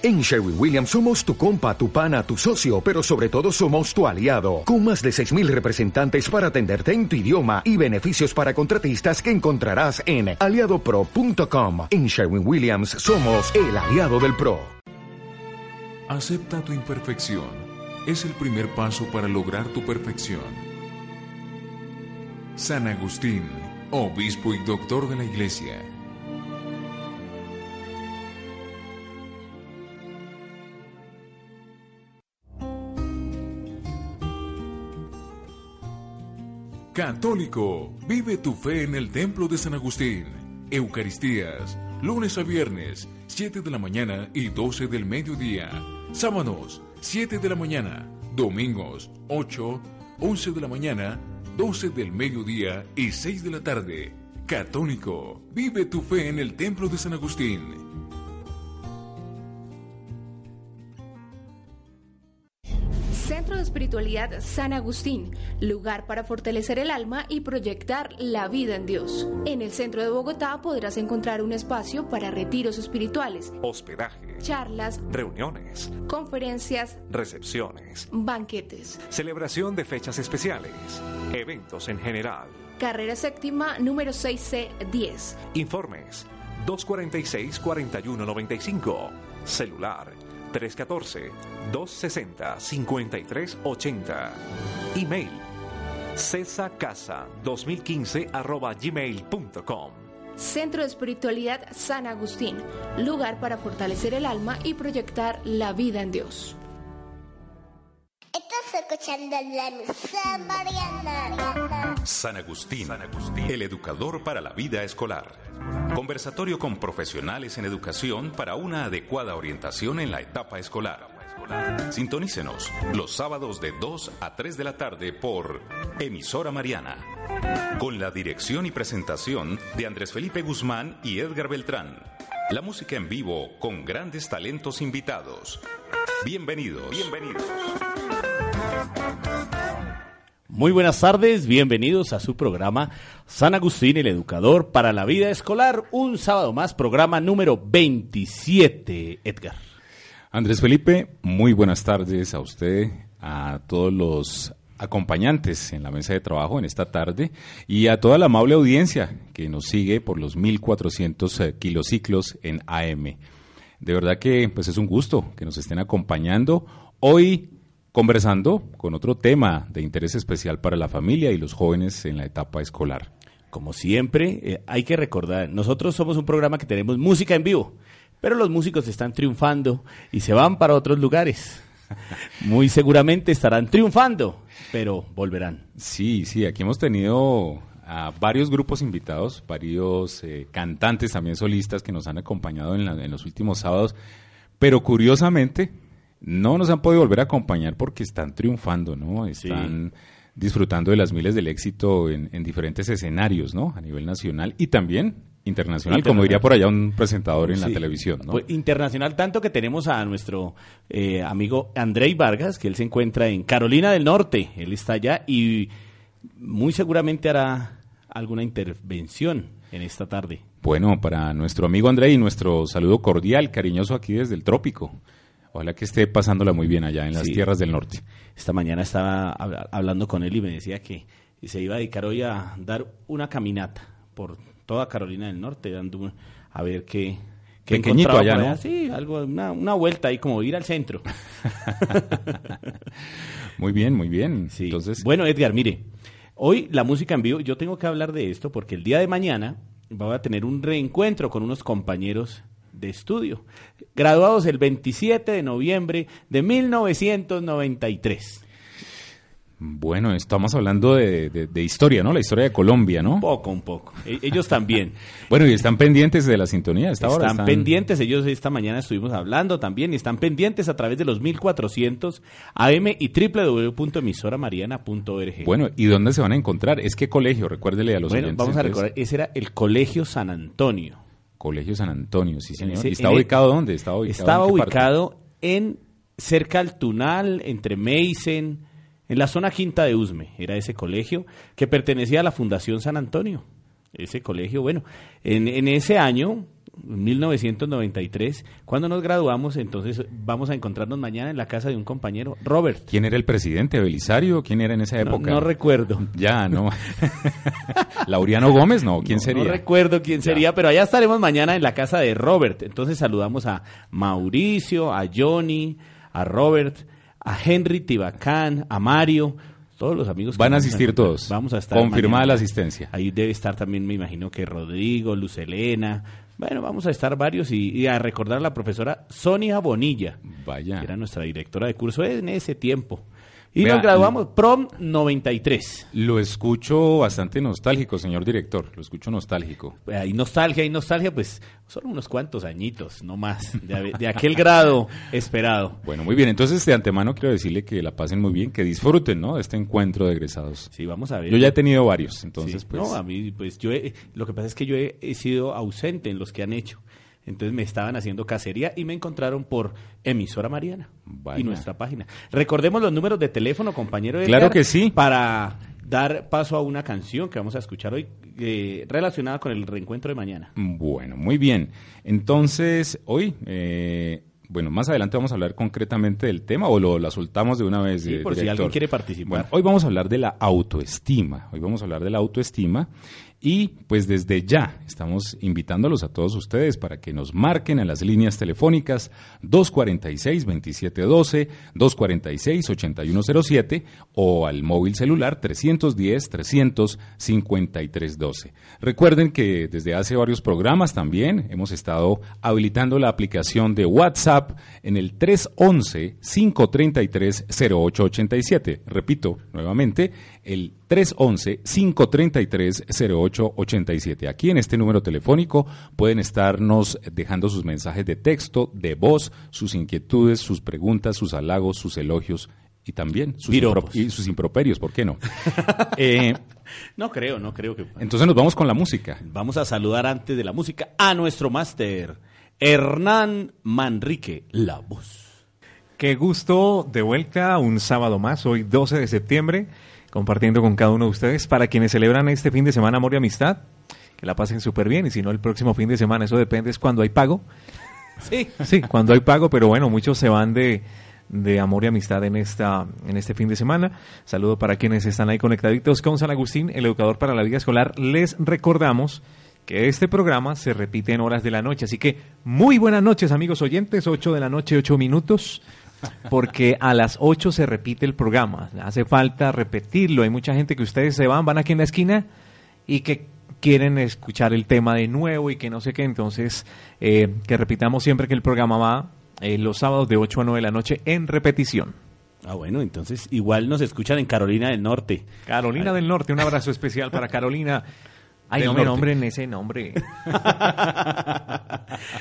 En Sherwin Williams somos tu compa, tu pana, tu socio, pero sobre todo somos tu aliado, con más de 6.000 representantes para atenderte en tu idioma y beneficios para contratistas que encontrarás en aliadopro.com. En Sherwin Williams somos el aliado del PRO. Acepta tu imperfección. Es el primer paso para lograr tu perfección. San Agustín, obispo y doctor de la Iglesia. Católico, vive tu fe en el Templo de San Agustín. Eucaristías, lunes a viernes, 7 de la mañana y 12 del mediodía. Sábados, 7 de la mañana. Domingos, 8, 11 de la mañana, 12 del mediodía y 6 de la tarde. Católico, vive tu fe en el Templo de San Agustín. Centro de Espiritualidad San Agustín, lugar para fortalecer el alma y proyectar la vida en Dios. En el centro de Bogotá podrás encontrar un espacio para retiros espirituales, hospedaje, charlas, reuniones, conferencias, recepciones, banquetes, celebración de fechas especiales, eventos en general. Carrera séptima número 6C10. Informes 246-4195. Celular 314-260-5380. Email cesacasa2015 arroba gmail.com. Centro de Espiritualidad San Agustín, lugar para fortalecer el alma y proyectar la vida en Dios. Estás escuchando la emisora Mariana. San Agustín, San Agustín, el educador para la vida escolar. Conversatorio con profesionales en educación para una adecuada orientación en la etapa escolar. Sintonícenos los sábados de 2 a 3 de la tarde por Emisora Mariana. Con la dirección y presentación de Andrés Felipe Guzmán y Edgar Beltrán. La música en vivo con grandes talentos invitados. Bienvenidos. Bienvenidos. Muy buenas tardes, bienvenidos a su programa San Agustín, el educador para la vida escolar. Un sábado más, programa número 27, Edgar. Andrés Felipe, muy buenas tardes a usted, a todos los acompañantes en la mesa de trabajo en esta tarde y a toda la amable audiencia que nos sigue por los 1400 eh, kilociclos en AM. De verdad que pues es un gusto que nos estén acompañando. Hoy conversando con otro tema de interés especial para la familia y los jóvenes en la etapa escolar. Como siempre, eh, hay que recordar, nosotros somos un programa que tenemos música en vivo, pero los músicos están triunfando y se van para otros lugares. Muy seguramente estarán triunfando, pero volverán. Sí, sí, aquí hemos tenido a varios grupos invitados, varios eh, cantantes también solistas que nos han acompañado en, la, en los últimos sábados, pero curiosamente no nos han podido volver a acompañar porque están triunfando, ¿no? Están disfrutando de las miles del éxito en, diferentes escenarios, ¿no? A nivel nacional y también internacional, como diría por allá un presentador en la televisión, ¿no? Pues, internacional tanto que tenemos a nuestro eh, amigo Andrei Vargas, que él se encuentra en Carolina del Norte, él está allá y muy seguramente hará alguna intervención en esta tarde. Bueno, para nuestro amigo Andrei, nuestro saludo cordial, cariñoso aquí desde el trópico. Ojalá que esté pasándola muy bien allá en las tierras del norte. Esta mañana estaba hablando con él y me decía que se iba a dedicar hoy a dar una caminata por toda Carolina del Norte, dando a ver qué, qué Pequeñito allá, ¿no? Sí, algo, una, una, vuelta ahí, como ir al centro. muy bien, muy bien. Entonces... Bueno, Edgar, mire, hoy la música en vivo, yo tengo que hablar de esto porque el día de mañana voy a tener un reencuentro con unos compañeros de estudio, graduados el 27 de noviembre de 1993. Bueno, estamos hablando de, historia, ¿no? La historia de Colombia, ¿no? Un poco, un poco. E, ellos también. bueno, y están pendientes de la sintonía esta están, están pendientes, ellos esta mañana estuvimos hablando también, y están pendientes a través de los 1400 AM y www.emisoramariana.org. Bueno, ¿y dónde se van a encontrar? ¿Es qué colegio? Recuérdele a los Bueno, vamos a recordar, ese era el Colegio San Antonio. Colegio San Antonio, sí señor. ¿Y está ubicado dónde? Estaba ubicado, estaba ubicado en cerca al Tunal, entre Meisen, en la zona quinta de Usme. Era ese colegio que pertenecía a la Fundación San Antonio. Ese colegio, bueno, en, ese año 1993. Cuando nos graduamos, entonces vamos a encontrarnos mañana en la casa de un compañero, Robert. ¿Quién era el presidente? ¿Belisario? ¿Quién era en esa época? no recuerdo. Ya, no. ¿Lauriano Gómez? No, ¿quién No, sería? No recuerdo quién sería, pero allá estaremos mañana en la casa de Robert. Entonces saludamos a Mauricio, a Johnny, a Robert, a Henry Tibacán, a Mario, todos los amigos. que Van a asistir todos. Vamos a estar. Confirmada mañana. la asistencia. Ahí debe estar también, me imagino que Rodrigo, Luz Elena. Bueno, vamos a estar varios y, y a recordar a la profesora Sonia Bonilla, Vaya. que era nuestra directora de curso en ese tiempo. Y Vea, nos graduamos prom 93. Lo escucho bastante nostálgico, señor director. Lo escucho nostálgico. hay nostalgia, hay nostalgia, pues son unos cuantos añitos, no más, de, de aquel grado esperado. Bueno, muy bien. Entonces, de antemano quiero decirle que la pasen muy bien, que disfruten, ¿no? De este encuentro de egresados. Sí, vamos a ver. Yo ya he tenido varios, entonces, Sí. pues. No, a mí, pues yo, he- lo que pasa es que yo he, he sido ausente en los que han hecho. Entonces me estaban haciendo cacería y me encontraron por emisora Mariana Vaya. y nuestra página. Recordemos los números de teléfono, compañero. Claro Edgar, que sí. Para dar paso a una canción que vamos a escuchar hoy eh, relacionada con el reencuentro de mañana. Bueno, muy bien. Entonces, hoy, eh, bueno, más adelante vamos a hablar concretamente del tema o lo la soltamos de una vez. Sí, eh, por si alguien quiere participar. Bueno, hoy vamos a hablar de la autoestima. Hoy vamos a hablar de la autoestima y pues desde ya estamos invitándolos a todos ustedes para que nos marquen a las líneas telefónicas 246-2712, 246-8107 o al móvil celular 310-300-5312. Recuerden que desde hace varios programas también hemos estado habilitando la aplicación de WhatsApp en el 311-533-0887. Repito nuevamente, el 311-533-0887. Aquí en este número telefónico pueden estarnos dejando sus mensajes de texto, de voz, sus inquietudes, sus preguntas, sus halagos, sus elogios y también sus, Piropos. impro- y sus improperios, ¿por qué no? Eh, No creo, no creo que... entonces nos vamos con la música. Vamos a saludar antes de la música a nuestro máster, Hernán Manrique, la voz. Qué gusto de vuelta un sábado más, hoy 12 de septiembre, compartiendo con cada uno de ustedes. Para quienes celebran este fin de semana Amor y Amistad, que la pasen súper bien. Y si no, el próximo fin de semana, eso depende, es cuando hay pago. Sí. Sí, cuando hay pago, pero bueno, muchos se van de, de amor y amistad en, esta, en este fin de semana. Saludo para quienes están ahí conectaditos con San Agustín, el educador para la vida escolar. Les recordamos que este programa se repite en horas de la noche. Así que muy buenas noches, amigos oyentes. 8 de la noche, 8 minutos. Porque a las 8 se repite el programa. Hace falta repetirlo. Hay mucha gente que ustedes se van, van aquí en la esquina y que quieren escuchar el tema de nuevo y que no sé qué. Entonces, eh, que repitamos siempre que el programa va eh, los sábados de 8 a 9 de la noche en repetición. Ah, bueno, entonces igual nos escuchan en Carolina del Norte. Carolina del Norte, un abrazo especial para Carolina. Ay, no me nombren ese nombre.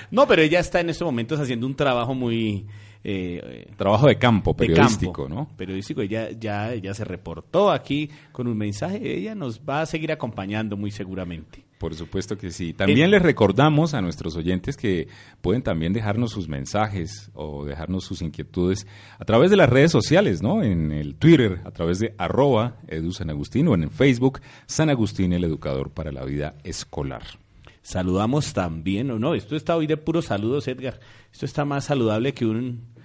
No, pero ella está en estos momentos haciendo un trabajo muy... eh, eh, Trabajo de campo, de periodístico, campo, ¿no? Periodístico, ella ya, ella se reportó aquí con un mensaje, ella nos va a seguir acompañando muy seguramente. Por supuesto que sí. También El- les recordamos a nuestros oyentes que pueden también dejarnos sus mensajes o dejarnos sus inquietudes a través de las redes sociales, ¿no? En el Twitter, a través de arroba edu San Agustín o en el Facebook San Agustín, el educador para la vida escolar. Saludamos también, o no, esto está hoy de puros saludos, Edgar. Esto está más saludable que un...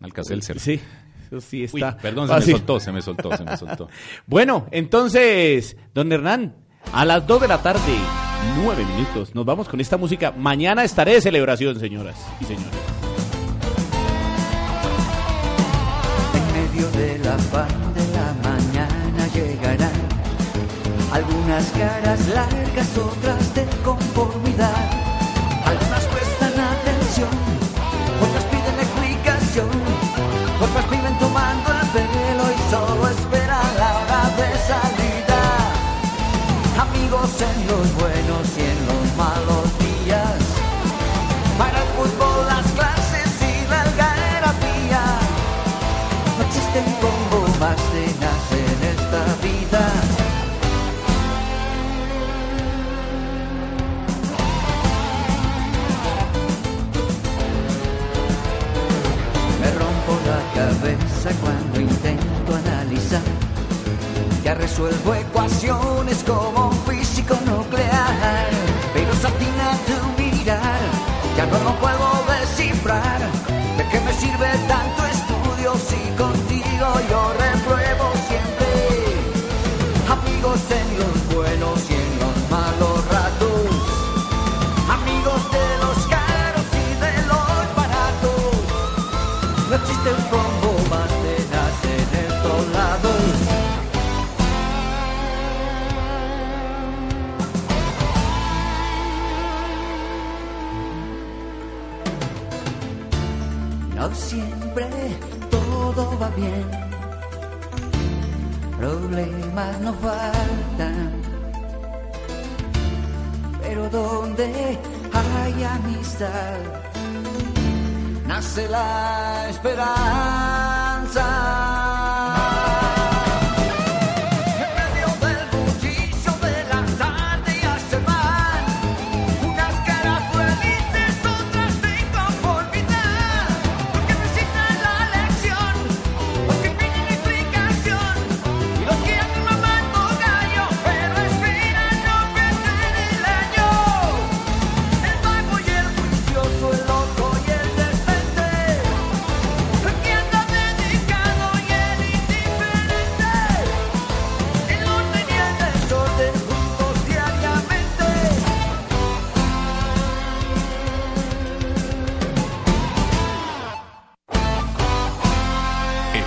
Alcacelser. Sí, eso sí Uy, está. perdón, se me soltó, se me soltó, se me soltó. Bueno, entonces, don Hernán, a las 2 de la tarde, 9 minutos, nos vamos con esta música. Mañana estaré de celebración, señoras y señores. En medio de la paz de la mañana llegarán algunas caras largas, otras de conformidad. Algunas Amigos en los buenos y en los malos días. Para el fútbol, las clases y la algarabía. No existen como más cenas en esta vida. Me rompo la cabeza cuando intento analizar. Ya resuelvo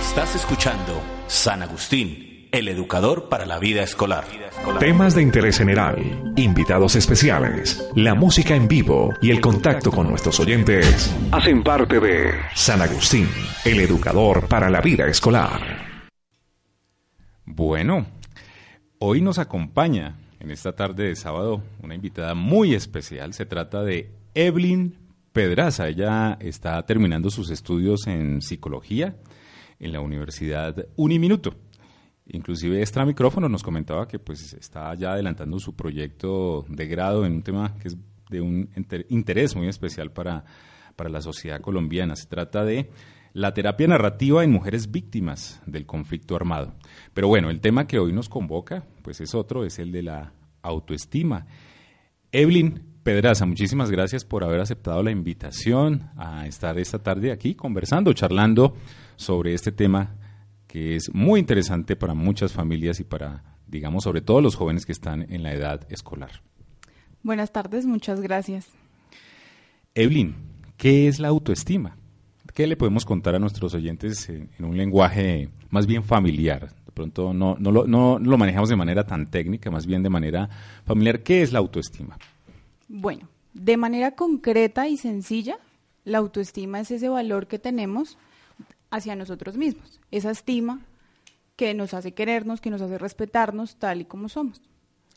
Estás escuchando San Agustín, el educador para la vida escolar. Temas de interés general, invitados especiales, la música en vivo y el contacto con nuestros oyentes hacen parte de San Agustín, el educador para la vida escolar. Bueno, hoy nos acompaña en esta tarde de sábado una invitada muy especial. Se trata de Evelyn Pedraza. Ella está terminando sus estudios en psicología en la Universidad Uniminuto. Inclusive extra micrófono nos comentaba que pues está ya adelantando su proyecto de grado en un tema que es de un inter- interés muy especial para, para la sociedad colombiana. Se trata de la terapia narrativa en mujeres víctimas del conflicto armado. Pero bueno, el tema que hoy nos convoca pues es otro, es el de la autoestima. Evelyn Pedraza, muchísimas gracias por haber aceptado la invitación a estar esta tarde aquí conversando, charlando sobre este tema que es muy interesante para muchas familias y para, digamos, sobre todo los jóvenes que están en la edad escolar. Buenas tardes, muchas gracias. Evelyn, ¿qué es la autoestima? ¿Qué le podemos contar a nuestros oyentes en, en un lenguaje más bien familiar? De pronto no, no, lo, no lo manejamos de manera tan técnica, más bien de manera familiar. ¿Qué es la autoestima? Bueno, de manera concreta y sencilla, la autoestima es ese valor que tenemos hacia nosotros mismos, esa estima que nos hace querernos, que nos hace respetarnos tal y como somos.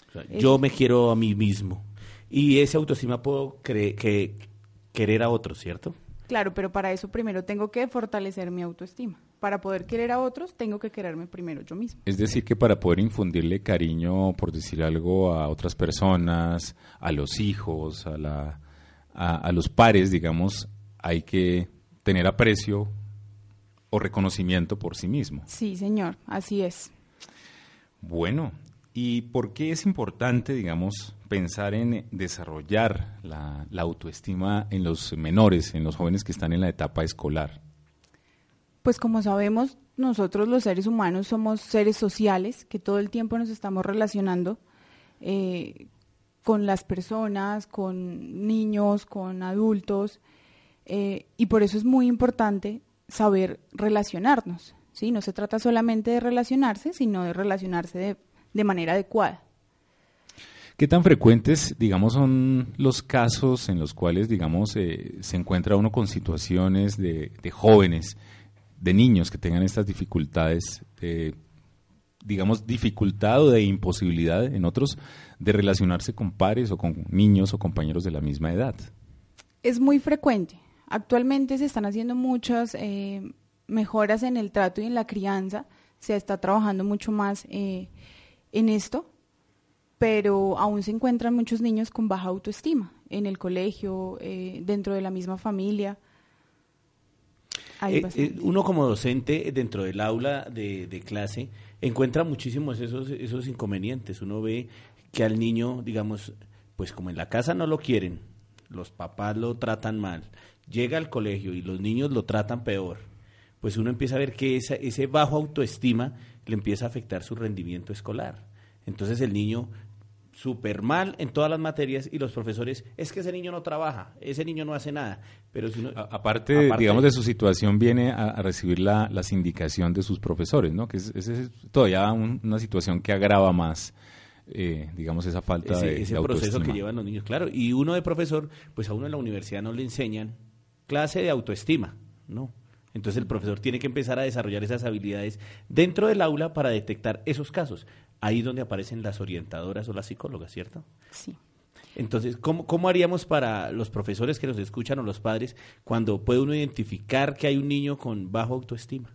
O sea, yo me quiero a mí mismo. Y esa autoestima puedo que, querer a otros, ¿cierto? Claro, pero para eso primero tengo que fortalecer mi autoestima. Para poder querer a otros, tengo que quererme primero yo mismo. Es decir, que para poder infundirle cariño, por decir algo, a otras personas, a los hijos, a, la, a, a los pares, digamos, hay que tener aprecio o reconocimiento por sí mismo. Sí, señor, así es. Bueno, ¿y por qué es importante, digamos, pensar en desarrollar la, la autoestima en los menores, en los jóvenes que están en la etapa escolar? Pues como sabemos, nosotros los seres humanos somos seres sociales que todo el tiempo nos estamos relacionando eh, con las personas, con niños, con adultos, eh, y por eso es muy importante saber relacionarnos. ¿sí? No se trata solamente de relacionarse, sino de relacionarse de, de manera adecuada. ¿Qué tan frecuentes, digamos, son los casos en los cuales, digamos, eh, se encuentra uno con situaciones de, de jóvenes, de niños que tengan estas dificultades, de, digamos, dificultad o de imposibilidad en otros de relacionarse con pares o con niños o compañeros de la misma edad? Es muy frecuente. Actualmente se están haciendo muchas eh, mejoras en el trato y en la crianza. Se está trabajando mucho más eh, en esto, pero aún se encuentran muchos niños con baja autoestima en el colegio, eh, dentro de la misma familia. Hay Eh, eh, uno como docente dentro del aula de, de clase encuentra muchísimos esos, esos inconvenientes. Uno ve que al niño, digamos, pues como en la casa no lo quieren, los papás lo tratan mal llega al colegio y los niños lo tratan peor, pues uno empieza a ver que esa, ese bajo autoestima le empieza a afectar su rendimiento escolar. Entonces el niño súper mal en todas las materias y los profesores, es que ese niño no trabaja, ese niño no hace nada. Pero si aparte, digamos, de su situación, viene a, recibir la, las indicación de sus profesores, ¿no? Que es, es, todavía una situación que agrava más. Eh, digamos esa falta ese, de, ese proceso que llevan los niños claro y uno de profesor pues a uno en la universidad no le enseñan clase de autoestima no entonces el profesor tiene que empezar a desarrollar esas habilidades dentro del aula para detectar esos casos ahí donde aparecen las orientadoras o las psicólogas, ¿cierto? Sí. Entonces, ¿cómo, ¿cómo, haríamos para los profesores que nos escuchan o los padres cuando puede uno identificar que hay un niño con bajo autoestima?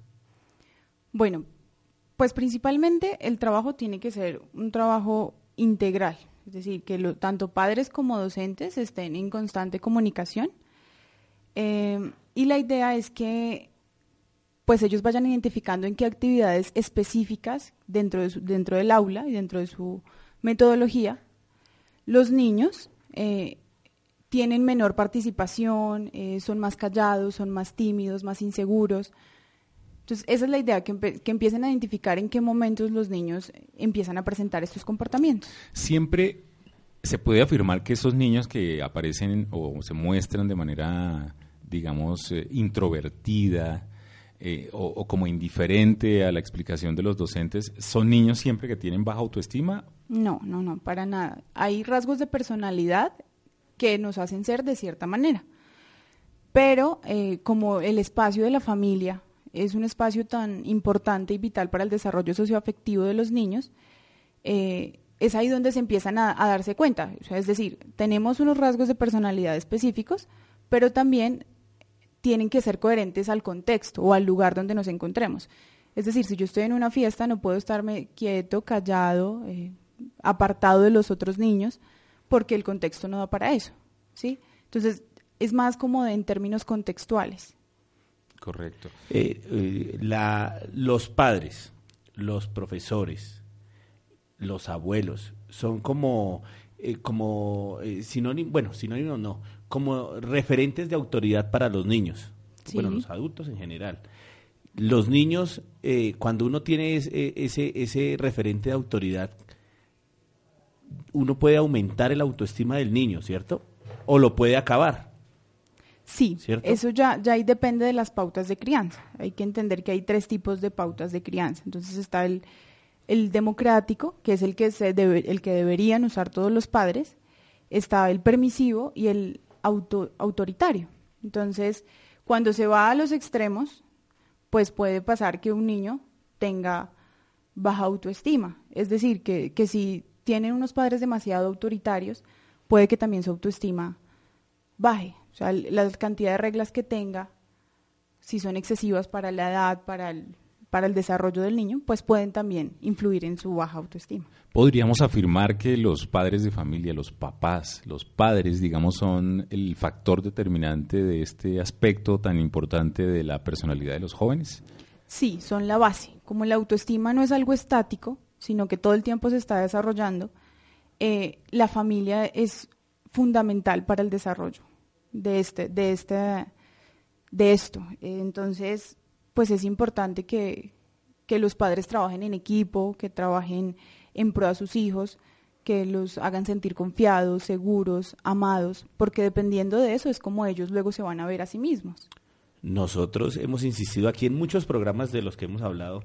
Bueno, pues principalmente el trabajo tiene que ser un trabajo integral, es decir, que tanto padres como docentes estén en constante comunicación. Eh, y la idea es que pues ellos vayan identificando en qué actividades específicas dentro, de dentro del aula y dentro de su metodología, los niños eh, tienen menor participación, eh, son más callados, son más tímidos, más inseguros. Entonces, esa es la idea, que, que, empiecen a identificar en qué momentos los niños empiezan a presentar estos comportamientos. Siempre se puede afirmar que esos niños que aparecen o se muestran de manera, digamos, eh, introvertida, eh, o, como indiferente a la explicación de los docentes, ¿son niños siempre que tienen baja autoestima? No, no, no, para nada. Hay rasgos de personalidad que nos hacen ser de cierta manera. Pero eh, como el espacio de la familia es un espacio tan importante y vital para el desarrollo socioafectivo de los niños, es ahí donde se empiezan a, darse cuenta. Es decir, tenemos unos rasgos de personalidad específicos, pero también tienen que ser coherentes al contexto o al lugar donde nos encontremos. Es decir, si yo estoy en una fiesta, no puedo estarme quieto, callado, eh, apartado de los otros niños, porque el contexto no da para eso. ¿sí? Entonces, es más como en términos contextuales. Correcto. Eh, eh, la, los padres, los profesores, los abuelos, son como, como sinónimos, bueno, sinónimos no, como referentes de autoridad para los niños, bueno, los adultos en general. Los niños, eh, cuando uno tiene ese, ese, ese referente de autoridad, uno puede aumentar el autoestima del niño, ¿cierto? O lo puede acabar. Sí, eso ya, ya ahí depende de las pautas de crianza. Hay que entender que hay tres tipos de pautas de crianza. Entonces está el, el democrático, que es el que, se debe, el que deberían usar todos los padres. Está el permisivo y el auto, autoritario. Entonces, cuando se va a los extremos, pues puede pasar que un niño tenga baja autoestima. Es decir, que, que si tienen unos padres demasiado autoritarios, puede que también su autoestima baje. O sea, la cantidad de reglas que tenga, si son excesivas para la edad, para el, para el desarrollo del niño, pues pueden también influir en su baja autoestima. Podríamos afirmar que los padres de familia, los papás, los padres, digamos, son el factor determinante de este aspecto tan importante de la personalidad de los jóvenes. Sí, son la base. Como la autoestima no es algo estático, sino que todo el tiempo se está desarrollando, eh, la familia es fundamental para el desarrollo de este, de este, de esto. entonces, pues es importante que, los padres trabajen en equipo, que trabajen en pro a sus hijos, que los hagan sentir confiados, seguros, amados, porque dependiendo de eso es como ellos luego se van a ver a sí mismos. Nosotros hemos insistido aquí en muchos programas de los que hemos hablado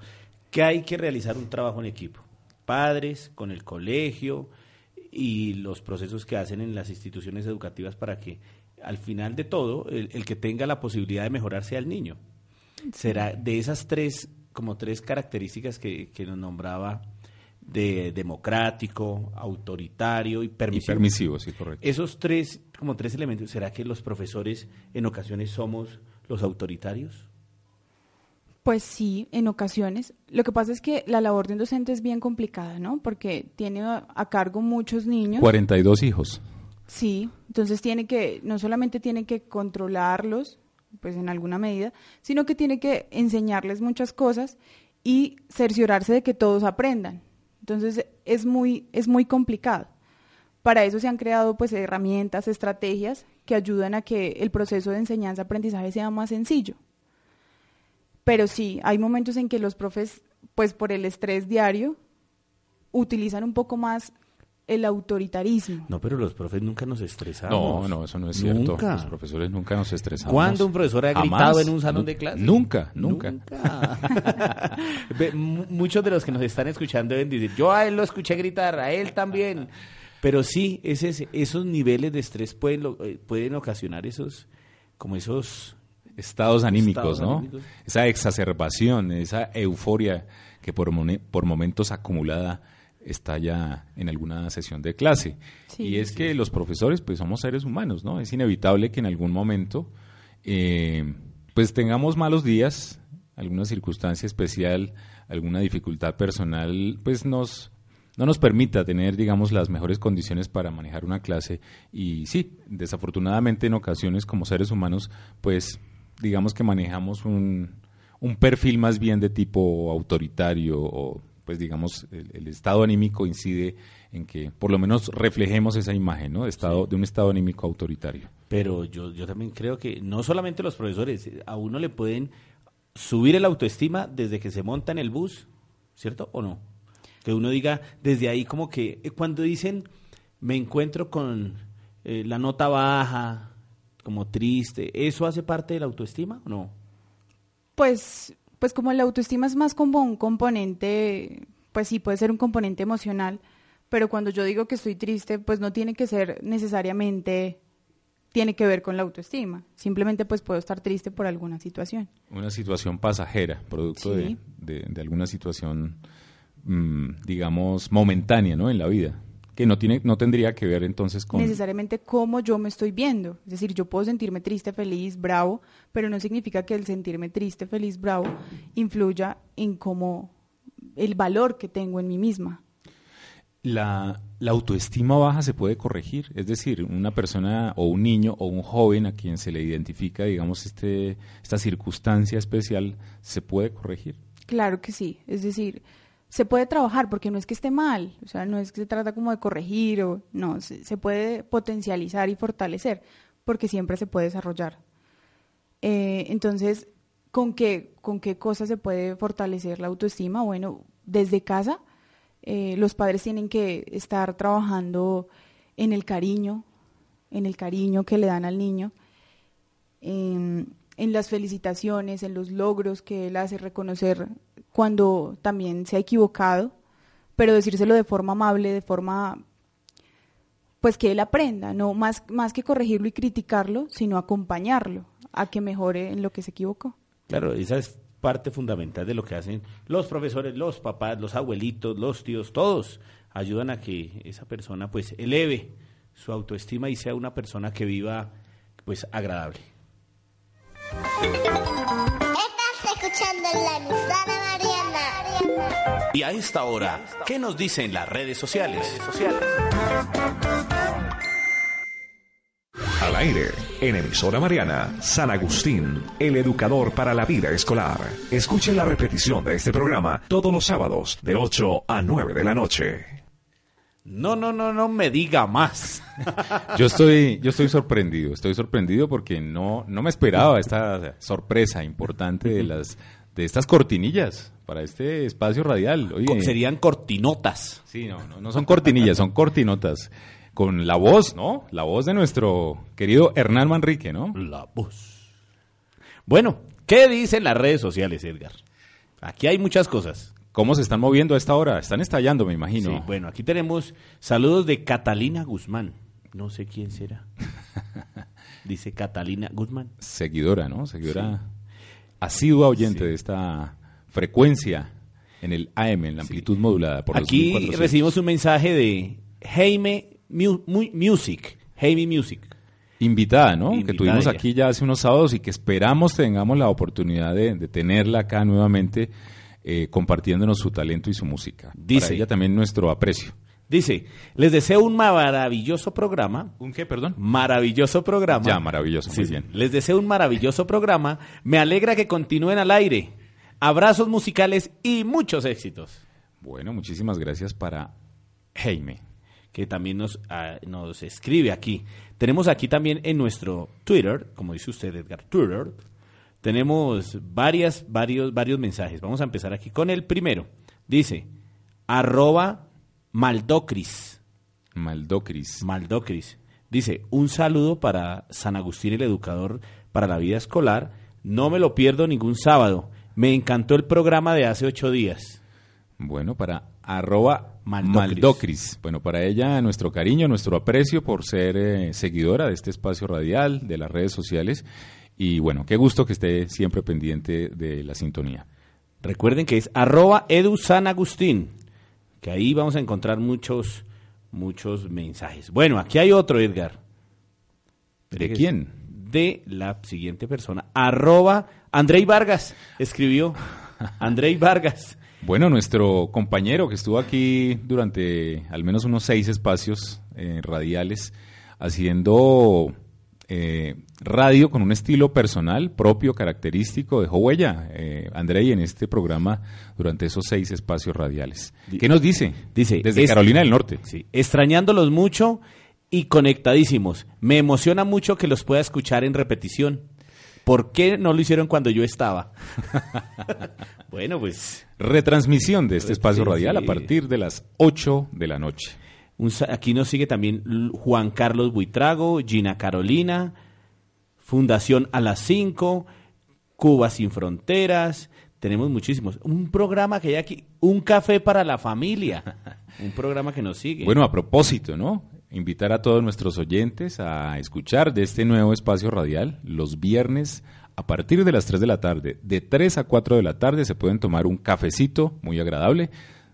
que hay que realizar un trabajo en equipo. Padres, con el colegio y los procesos que hacen en las instituciones educativas para que al final de todo el, el que tenga la posibilidad de mejorar sea el niño será de esas tres, como tres características que, que nos nombraba de democrático, autoritario y permisivo. Y permisivo, sí, correcto. Esos tres, como tres elementos, ¿será que los profesores en ocasiones somos los autoritarios? Pues sí, en ocasiones. Lo que pasa es que la labor de un docente es bien complicada, ¿no? Porque tiene a cargo muchos niños. 42 hijos. Sí, entonces tiene que, no solamente tiene que controlarlos, pues en alguna medida, sino que tiene que enseñarles muchas cosas y cerciorarse de que todos aprendan. Entonces es muy, es muy complicado. Para eso se han creado pues herramientas, estrategias que ayudan a que el proceso de enseñanza-aprendizaje sea más sencillo. Pero sí, hay momentos en que los profes, pues por el estrés diario, utilizan un poco más el autoritarismo. No, pero los profes nunca nos estresamos. No, no, eso no es cierto. Nunca. Los profesores nunca nos estresamos. ¿Cuándo un profesor ha Jamás. gritado en un salón de clase? Nunca, nunca. Mu- Muchos de los que nos están escuchando deben decir, yo a él lo escuché gritar, a él también. Pero sí, ese, esos niveles de estrés pueden, lo- eh, pueden ocasionar esos, como esos... Estados anímicos, Estados ¿no? anímicos. Esa exacerbación, esa euforia que por momentos acumulada está ya en alguna sesión de clase. Sí, y es que los profesores, pues somos seres humanos, ¿no? Es inevitable que en algún momento, eh, pues tengamos malos días, alguna circunstancia especial, alguna dificultad personal, pues nos no nos permita tener, digamos, las mejores condiciones para manejar una clase. Y sí, desafortunadamente en ocasiones como seres humanos, pues digamos que manejamos un, un perfil más bien de tipo autoritario o pues digamos el, el estado anímico incide en que por lo menos reflejemos esa imagen, ¿no? De, estado, de un estado anímico autoritario. Pero yo, yo también creo que no solamente los profesores, a uno le pueden subir el autoestima desde que se monta en el bus, ¿cierto? ¿O no? Que uno diga desde ahí como que eh, cuando dicen me encuentro con eh, la nota baja, como triste, ¿eso hace parte de la autoestima o no? Pues, pues como la autoestima es más como un componente, pues sí, puede ser un componente emocional, pero cuando yo digo que estoy triste, pues no tiene que ser necesariamente, tiene que ver con la autoestima. Simplemente pues puedo estar triste por alguna situación. Una situación pasajera, producto de, Sí. de- de alguna situación, mm, digamos, momentánea, ¿no? En la vida, que no tiene, no tendría que ver entonces con necesariamente cómo yo me estoy viendo. Es decir, yo puedo sentirme triste, feliz, bravo, pero no significa que el sentirme triste, feliz, bravo influya en cómo el valor que tengo en mí misma. La, la autoestima baja se puede corregir, es decir, una persona o un niño o un joven a quien se le identifica, digamos, este, esta circunstancia especial, se puede corregir. Claro que sí, es decir, se puede trabajar porque no es que esté mal, o sea, no es que se trata como de corregir o no, se, puede potencializar y fortalecer porque siempre se puede desarrollar. Eh, entonces, ¿con qué, ¿con qué cosas se puede fortalecer la autoestima? Bueno, desde casa, eh, los padres tienen que estar trabajando en el cariño, en el cariño que le dan al niño, en las felicitaciones, en los logros que él hace, reconocer cuando también se ha equivocado, pero decírselo de forma amable, de forma pues que él aprenda, no más, más que corregirlo y criticarlo, sino acompañarlo a que mejore en lo que se equivocó. Claro, esa es parte fundamental de lo que hacen los profesores, los papás, los abuelitos, los tíos, todos ayudan a que esa persona pues eleve su autoestima y sea una persona que viva pues agradable. Estás escuchando la emisora. Y a esta hora, ¿qué nos dicen las redes sociales? Al aire, en emisora Mariana, San Agustín, el educador para la vida escolar. Escuche la repetición de este programa todos los sábados de 8 a 9 de la noche. No, no, no, no me diga más. Yo estoy, yo estoy sorprendido, estoy sorprendido porque no, no me esperaba esta sorpresa importante de las, de estas cortinillas para este espacio radial. Oye, Serían cortinotas. Sí, no, no, no son cortinillas, son cortinotas. Con la voz, ¿no? La voz de nuestro querido Hernán Manrique, ¿no? La voz. Bueno, ¿qué dicen las redes sociales, Edgar? Aquí hay muchas cosas. ¿Cómo se están moviendo a esta hora? Están estallando, me imagino. Sí, bueno, aquí tenemos saludos de Catalina Guzmán. No sé quién será. Dice Catalina Guzmán. Seguidora, ¿no? Seguidora asidua oyente Sí. de esta frecuencia en el AM, en la amplitud modulada por Aquí 1400. recibimos un mensaje de Jaime Mu- Mu- Music. Jaime Music. Invitada, ¿no? Invitada que tuvimos aquí ya hace unos sábados y que esperamos tengamos la oportunidad de, de tenerla acá nuevamente eh, compartiéndonos su talento y su música. Dice- Para ella también nuestro aprecio. Dice, les deseo un maravilloso programa. ¿Un qué, perdón? Maravilloso programa. Ya, maravilloso, muy Sí, bien. Les deseo un maravilloso programa. Me alegra que continúen al aire. Abrazos musicales y muchos éxitos. Bueno, muchísimas gracias para Jaime. que también nos, ah, nos escribe aquí. Tenemos aquí también en nuestro Twitter, como dice usted Edgar, Twitter, tenemos varias, varios, varios mensajes. Vamos a empezar aquí con el primero. Dice, arroba Maldocris. Maldocris. Maldocris. Dice, un saludo para San Agustín el Educador para la vida escolar. No me lo pierdo ningún sábado. Me encantó el programa de hace ocho días. Bueno, para arroba Maldocris. Maldocris. Bueno, para ella nuestro cariño, nuestro aprecio por ser eh, seguidora de este espacio radial, de las redes sociales. Y bueno, qué gusto que esté siempre pendiente de la sintonía. Recuerden que es arroba edu San Agustín, que ahí vamos a encontrar muchos, muchos mensajes. Bueno, aquí hay otro, Edgar. ¿De quién? De la siguiente persona, arroba Andrei Vargas, escribió Andrei Vargas. Bueno, nuestro compañero que estuvo aquí durante al menos unos seis espacios eh, radiales haciendo eh, radio con un estilo personal propio, característico, dejó huella, eh, Andrei, en este programa durante esos seis espacios radiales. ¿Qué nos dice? Dice, Desde es- Carolina del Norte. Sí, extrañándolos mucho y conectadísimos. Me emociona mucho que los pueda escuchar en repetición. ¿Por qué no lo hicieron cuando yo estaba? bueno, pues Retransmisión de este espacio Sí, radial sí. a partir de las 8 de la noche. Un aquí nos sigue también Juan Carlos Buitrago, Gina Carolina, Fundación a las 5, Cuba sin Fronteras. Tenemos muchísimos. Un programa que hay aquí, Un Café para la Familia. Un programa que nos sigue. Bueno, a propósito, ¿no? Invitar a todos nuestros oyentes a escuchar de este nuevo espacio radial los viernes a partir de las 3 de la tarde. De 3 a 4 de la tarde se pueden tomar un cafecito muy agradable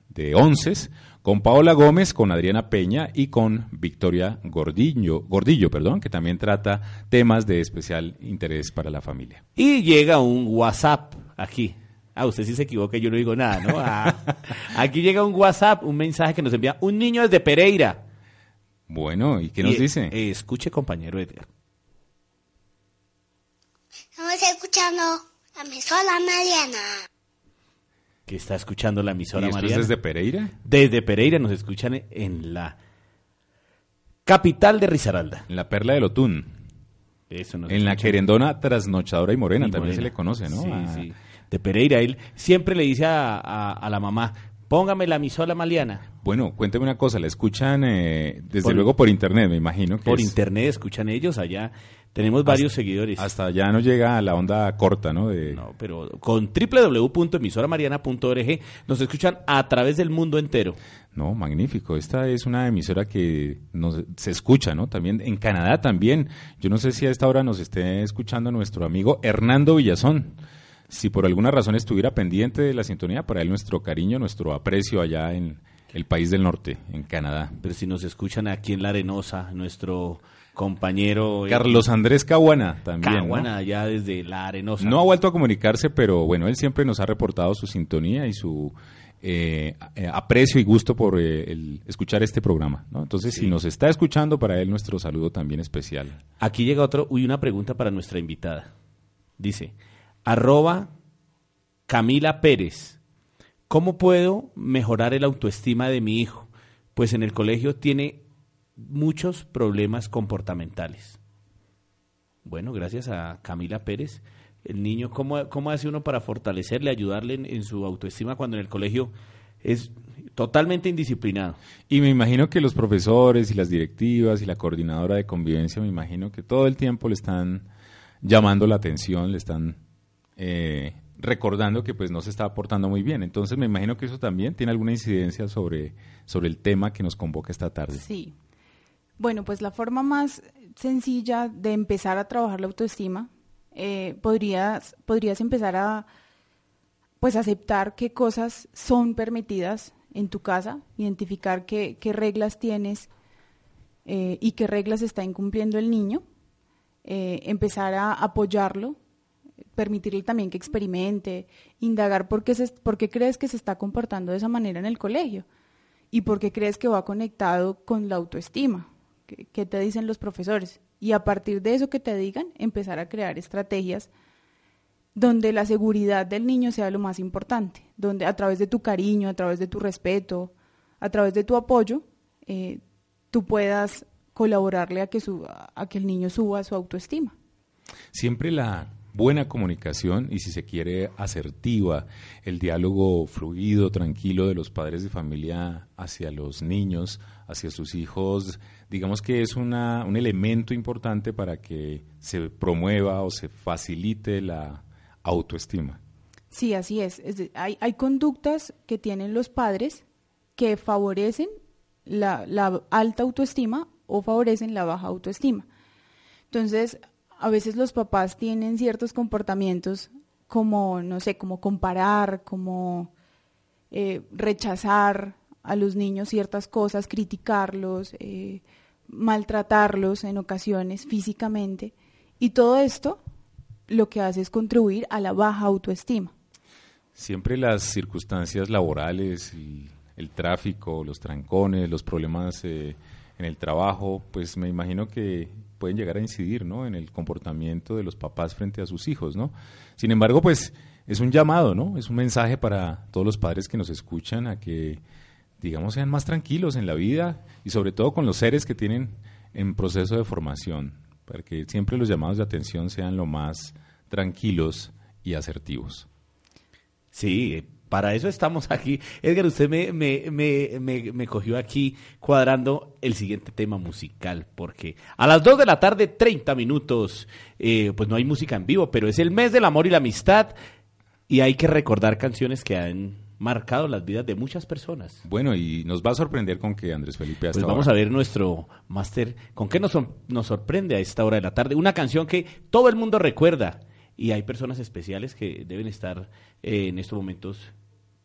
de onces con Paola Gómez, con Adriana Peña y con Victoria Gordillo, Gordillo, perdón, que también trata temas de especial interés para la familia. Y llega un WhatsApp aquí. Ah, usted sí se equivoca, yo no digo nada, ¿no? Ah, aquí llega un WhatsApp, un mensaje que nos envía un niño desde Pereira. Bueno, ¿y qué nos Y, dice? eh, escuche, compañero Edgar. Estamos escuchando la emisora Mariana. Que está escuchando la ¿Y emisora esto es Mariana. desde Pereira? Desde Pereira nos escuchan en la capital de Risaralda. En la Perla del Otún. Eso nos En la querendona trasnochadora y morena Y también se le conoce, ¿no? Sí, sí. De Pereira. Él siempre le dice a, a- a la mamá, póngame la emisora Mariana. Bueno, cuénteme una cosa, la escuchan eh, desde Por- luego por internet, me imagino. Que Por es- internet escuchan ellos allá. Tenemos varios seguidores. Hasta allá no llega a la onda corta, ¿no? De, No, pero con www.emisoramariana.org nos escuchan a través del mundo entero. No, magnífico. Esta es una emisora que nos, se escucha, ¿no? También en Canadá también. Yo no sé si a esta hora nos esté escuchando nuestro amigo Hernando Villazón. Si por alguna razón estuviera pendiente de la sintonía, para él nuestro cariño, nuestro aprecio allá en el país del norte, en Canadá. Pero si nos escuchan aquí en La Arenosa, nuestro compañero eh, Carlos Andrés Caguana también. ¿no? Caguana, allá desde La Arenosa. No ha vuelto a comunicarse, pero bueno, él siempre nos ha reportado su sintonía y su eh, eh, aprecio y gusto por eh, el escuchar este programa. ¿no? Entonces, si nos está escuchando, para él nuestro saludo también especial. Aquí llega otro, uy, una pregunta para nuestra invitada. Dice, arroba Camila Pérez, ¿cómo puedo mejorar el autoestima de mi hijo? Pues en el colegio tiene muchos problemas comportamentales. Bueno, gracias a Camila Pérez. El niño, ¿cómo, cómo hace uno para fortalecerle, ayudarle en, en su autoestima cuando en el colegio es totalmente indisciplinado? Y me imagino que los profesores y las directivas y la coordinadora de convivencia, me imagino que todo el tiempo le están llamando la atención, le están eh, recordando que pues no se está aportando muy bien. Entonces me imagino que eso también tiene alguna incidencia sobre, sobre el tema que nos convoca esta tarde. Sí. Bueno, pues la forma más sencilla de empezar a trabajar la autoestima, eh, podrías, empezar a pues aceptar qué cosas son permitidas en tu casa, identificar qué, reglas tienes eh, y qué reglas está incumpliendo el niño, eh, empezar a apoyarlo, permitirle también que experimente, indagar por qué, por qué crees que se está comportando de esa manera en el colegio y por qué crees que va conectado con la autoestima. ¿Qué, qué te dicen los profesores? Y a partir de eso que te digan, empezar a crear estrategias donde la seguridad del niño sea lo más importante, donde a través de tu cariño, a través de tu respeto, a través de tu apoyo, eh, tú puedas colaborarle a que, su, a que el niño suba su autoestima. Siempre la buena comunicación y si se quiere asertiva, el diálogo fluido, tranquilo de los padres de familia hacia los niños, hacia sus hijos, digamos que es una, un elemento importante para que se promueva o se facilite la autoestima. Sí, así es. hay, hay, conductas que tienen los padres que favorecen la, alta autoestima o favorecen la baja autoestima. Entonces, a veces los papás tienen ciertos comportamientos como, no sé, como comparar, como eh, rechazar a los niños ciertas cosas, criticarlos, eh, maltratarlos en ocasiones físicamente. Y todo esto lo que hace es contribuir a la baja autoestima. Siempre las circunstancias laborales, y el tráfico, los trancones, los problemas eh, en el trabajo, pues me imagino que pueden llegar a incidir ¿no? en el comportamiento de los papás frente a sus hijos. ¿no? Sin embargo, pues es un llamado, ¿no? es un mensaje para todos los padres que nos escuchan a que, digamos, sean más tranquilos en la vida y sobre todo con los seres que tienen en proceso de formación, para que siempre los llamados de atención sean lo más tranquilos y asertivos. Sí, para eso estamos aquí. Edgar, usted me, me, me, me, cogió aquí cuadrando el siguiente tema musical, porque a las 2 de la tarde, 30 minutos, eh, pues no hay música en vivo, pero es el mes del amor y la amistad y hay que recordar canciones que han marcado las vidas de muchas personas. Bueno, y nos va a sorprender con que Andrés Felipe hasta Pues vamos a ver nuestro máster, con qué nos, nos sorprende a esta hora de la tarde. Una canción que todo el mundo recuerda y hay personas especiales que deben estar eh, en estos momentos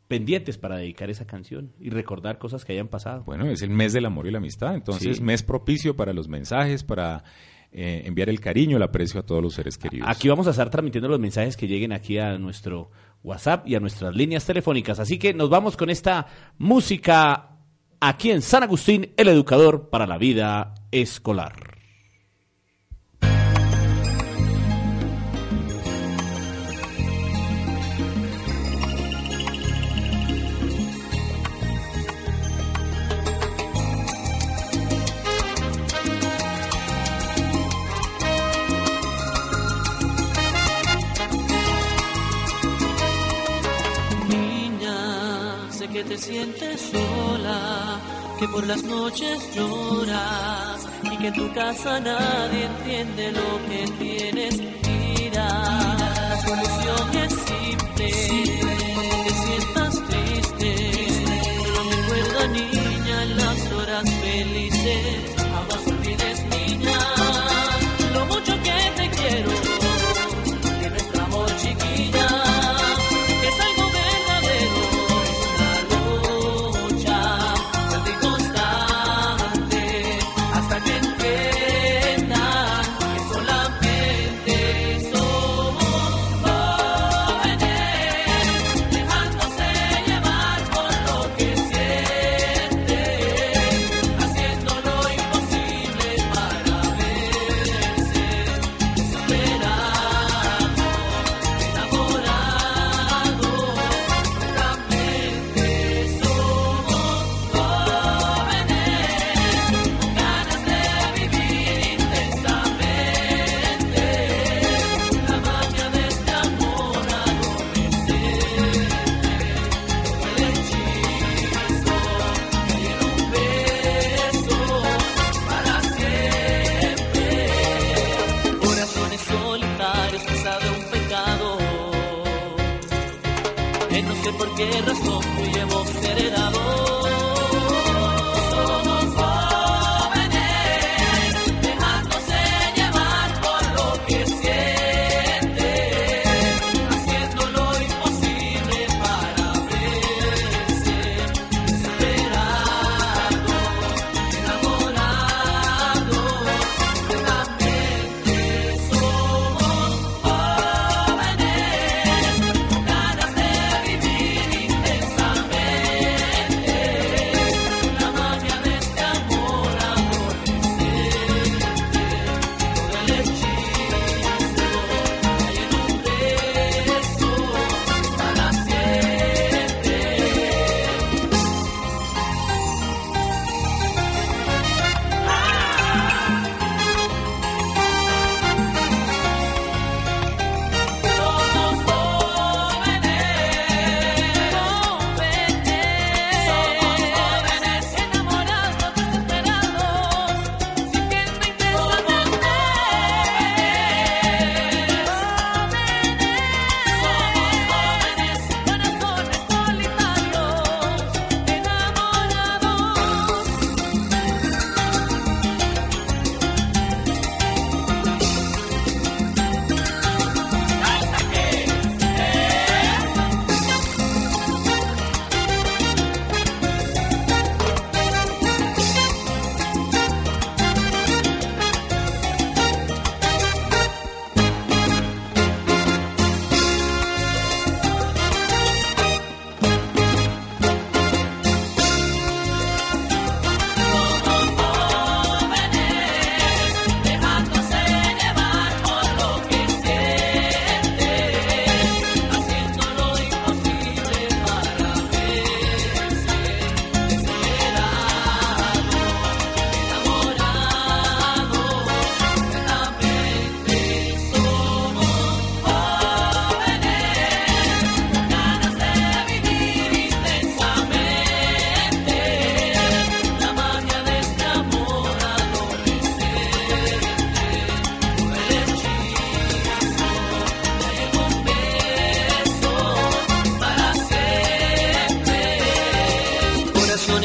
pendientes para dedicar esa canción y recordar cosas que hayan pasado. Bueno, es el mes del amor y la amistad, entonces mes propicio para los mensajes, para eh, enviar el cariño, el aprecio a todos los seres queridos. Aquí vamos a estar transmitiendo los mensajes que lleguen aquí a nuestro WhatsApp y a nuestras líneas telefónicas, así que nos vamos con esta música aquí en San Agustín, el educador para la vida escolar. Sientes sola, que por las noches lloras y que en tu casa nadie entiende lo que tienes. Mira, la solución es simple, cuando te sientas triste, solo recuerda niña las horas felices, jamás olvides niña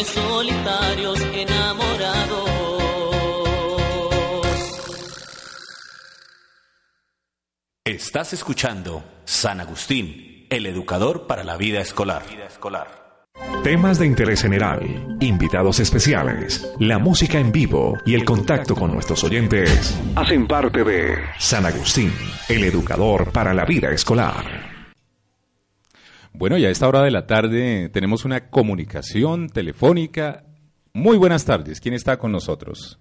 corazones solitarios enamorados. Estás escuchando San Agustín, el educador para la vida escolar. Temas de interés general, invitados especiales, la música en vivo y el contacto con nuestros oyentes hacen parte de San Agustín, el educador para la vida escolar. Bueno, ya a esta hora de la tarde tenemos una comunicación telefónica. Muy buenas tardes. ¿Quién está con nosotros?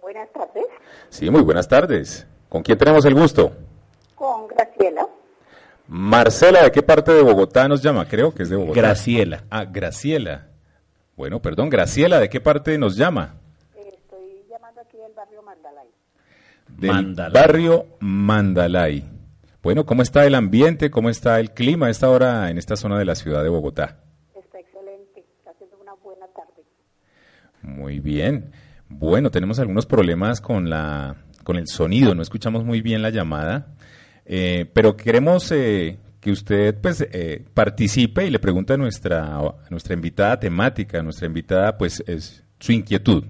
Buenas tardes. Sí, muy buenas tardes. ¿Con quién tenemos el gusto? Con Graciela. Marcela, ¿de qué parte de Bogotá nos llama? Creo que es de Bogotá. Graciela. Ah, Graciela. Bueno, perdón, Graciela, ¿de qué parte nos llama? Estoy llamando aquí del barrio Mandalay. Del Mandalay. barrio Mandalay. Bueno, ¿cómo está el ambiente? ¿Cómo está el clima a esta hora en esta zona de la ciudad de Bogotá? Está excelente. Está haciendo una buena tarde. Muy bien. Bueno, tenemos algunos problemas con la con el sonido, no escuchamos muy bien la llamada, eh, pero queremos eh, que usted pues eh, participe y le pregunte a nuestra a nuestra invitada temática, a nuestra invitada pues es su inquietud.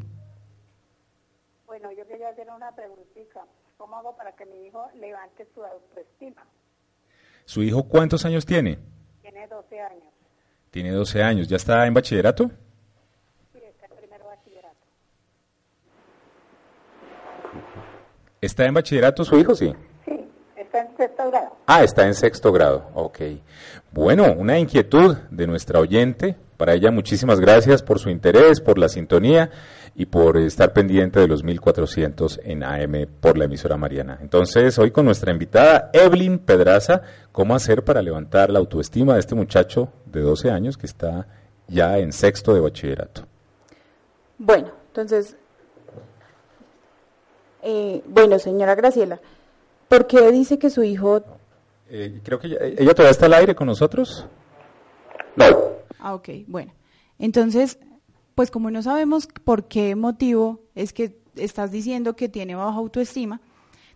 Bueno, yo quería hacer una preguntita. ¿Cómo hago para que mi hijo levante su? ¿Su hijo cuántos años tiene? Tiene 12 años. Tiene 12 años, ¿ya está en bachillerato? Sí, está en primero bachillerato. ¿Está en bachillerato su hijo? Sí. Sí, está en sexto grado. Ah, está en sexto grado, ok. Bueno, una inquietud de nuestra oyente. Para ella, muchísimas gracias por su interés, por la sintonía y por estar pendiente de los 1400 en AM por la emisora Mariana. Entonces, hoy con nuestra invitada Evelyn Pedraza, ¿cómo hacer para levantar la autoestima de este muchacho de 12 años que está ya en sexto de bachillerato? Bueno, entonces, eh, bueno, señora Graciela, ¿por qué dice que su hijo... Eh, creo que ella, ella todavía está al aire con nosotros. Ah, ok, bueno. Entonces, pues como no sabemos por qué motivo es que estás diciendo que tiene baja autoestima,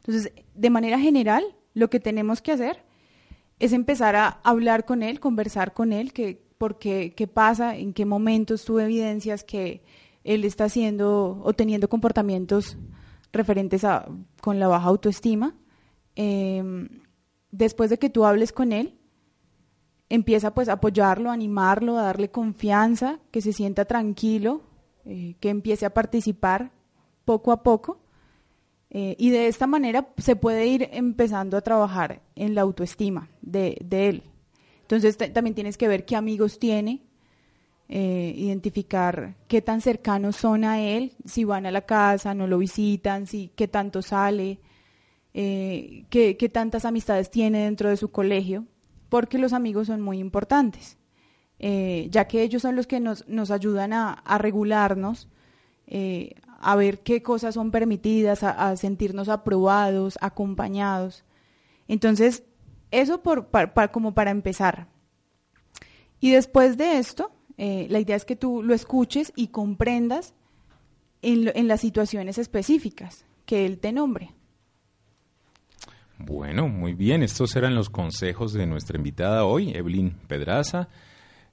entonces, de manera general, lo que tenemos que hacer es empezar a hablar con él, conversar con él, que, por qué, qué pasa, en qué momentos tú evidencias que él está haciendo o teniendo comportamientos referentes a con la baja autoestima. Eh, después de que tú hables con él, empieza pues a apoyarlo, animarlo, a darle confianza, que se sienta tranquilo, eh, que empiece a participar poco a poco. Eh, y de esta manera se puede ir empezando a trabajar en la autoestima de, de él. Entonces también tienes que ver qué amigos tiene, eh, identificar qué tan cercanos son a él, si van a la casa, no lo visitan, si qué tanto sale, qué, qué tantas amistades tiene dentro de su colegio, porque los amigos son muy importantes, eh, ya que ellos son los que nos, nos ayudan a, a regularnos, eh, a ver qué cosas son permitidas, a, sentirnos aprobados, acompañados. Entonces, eso por, pa- pa- como para empezar. Y después de esto, eh, la idea es que tú lo escuches y comprendas en, en las situaciones específicas que él te nombre. Bueno, muy bien. Estos eran los consejos de nuestra invitada hoy, Evelyn Pedraza.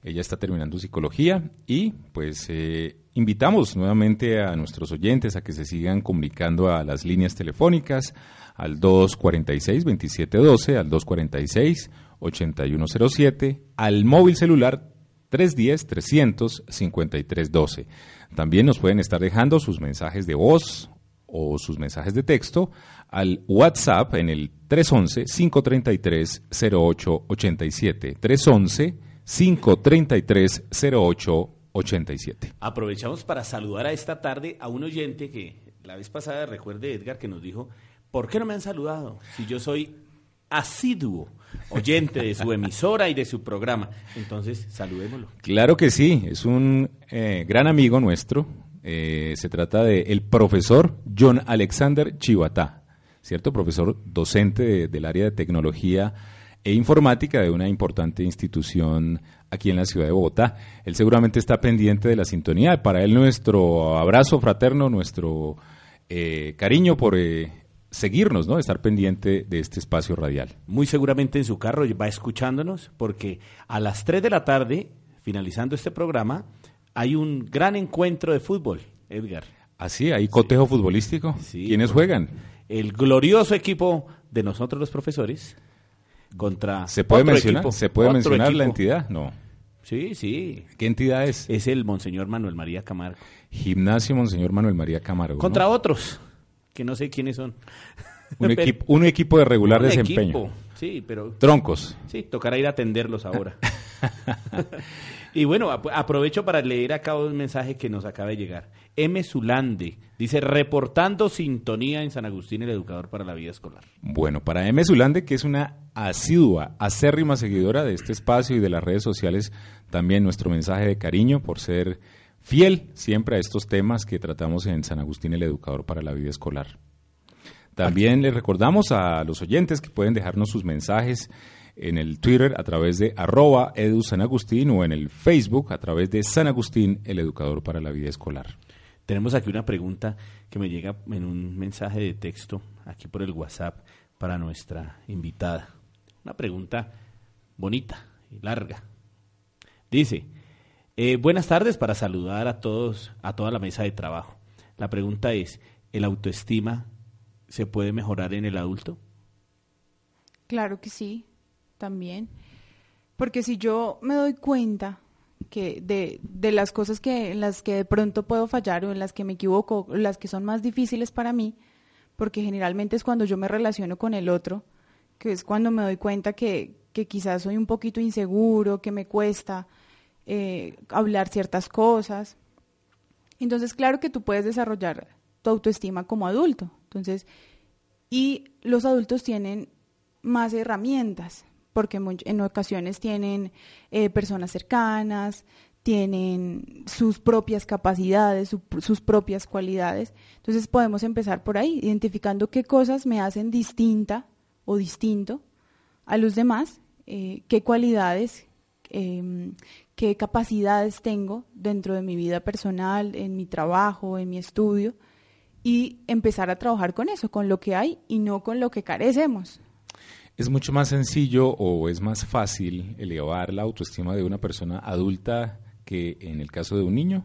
Ella está terminando psicología y pues eh, invitamos nuevamente a nuestros oyentes a que se sigan comunicando a las líneas telefónicas al 246-2712, al 246-8107, al móvil celular 310-300-5312. También nos pueden estar dejando sus mensajes de voz o sus mensajes de texto al WhatsApp en el 311-533-0887. 311-533-0887. Aprovechamos para saludar a esta tarde a un oyente que la vez pasada, recuerde Edgar, que nos dijo, ¿por qué no me han saludado? Si yo soy asiduo oyente de su emisora y de su programa. Entonces, saludémoslo. Claro que sí, es un eh, gran amigo nuestro. Eh, se trata de el profesor John Alexander Chivatá, ¿cierto? Profesor docente de- del área de tecnología e informática de una importante institución aquí en la ciudad de Bogotá. Él seguramente está pendiente de la sintonía. Para él nuestro abrazo fraterno, nuestro eh, cariño por eh, seguirnos, ¿no? Estar pendiente de este espacio radial. Muy seguramente en su carro va escuchándonos porque a las 3 de la tarde, finalizando este programa, hay un gran encuentro de fútbol, Edgar. Así, hay cotejo futbolístico. ¿Quiénes juegan? El glorioso equipo de nosotros los profesores contra ¿Se puede otro mencionar, equipo, ¿se puede mencionar la entidad? No. Sí, sí. ¿Qué entidad es? Es el Monseñor Manuel María Camargo. Gimnasio Monseñor Manuel María Camargo. ¿no? Contra otros, que no sé quiénes son. un, Pero- equipo, un equipo de regular Un desempeño. equipo, Sí, pero... Troncos. Sí, tocará ir a atenderlos ahora. y bueno, ap- aprovecho para leer acá un mensaje que nos acaba de llegar. M. Zulande dice, reportando sintonía en San Agustín, el educador para la vida escolar. Bueno, para M. Zulande, que es una asidua, acérrima seguidora de este espacio y de las redes sociales, también nuestro mensaje de cariño por ser fiel siempre a estos temas que tratamos en San Agustín, el educador para la vida escolar. También les recordamos a los oyentes que pueden dejarnos sus mensajes en el Twitter a través de arroba edusanagustín o en el Facebook a través de San Agustín, el educador para la vida escolar. Tenemos aquí una pregunta que me llega en un mensaje de texto, aquí por el WhatsApp, para nuestra invitada. Una pregunta bonita y larga. Dice, eh, buenas tardes para saludar a todos, a toda la mesa de trabajo. La pregunta es, ¿el autoestima se puede mejorar en el adulto? Claro que sí, también. Porque si yo me doy cuenta que de, de las cosas que, en las que de pronto puedo fallar o en las que me equivoco, las que son más difíciles para mí, porque generalmente es cuando yo me relaciono con el otro, que es cuando me doy cuenta que, que quizás soy un poquito inseguro, que me cuesta eh, hablar ciertas cosas. Entonces, claro que tú puedes desarrollar tu autoestima como adulto. Entonces, y los adultos tienen más herramientas, porque en ocasiones tienen eh, personas cercanas, tienen sus propias capacidades, su- sus propias cualidades. Entonces podemos empezar por ahí, identificando qué cosas me hacen distinta o distinto a los demás, eh, qué cualidades, em, qué capacidades tengo dentro de mi vida personal, en mi trabajo, en mi estudio, y empezar a trabajar con eso, con lo que hay y no con lo que carecemos. ¿Es mucho más sencillo o es más fácil elevar la autoestima de una persona adulta que en el caso de un niño?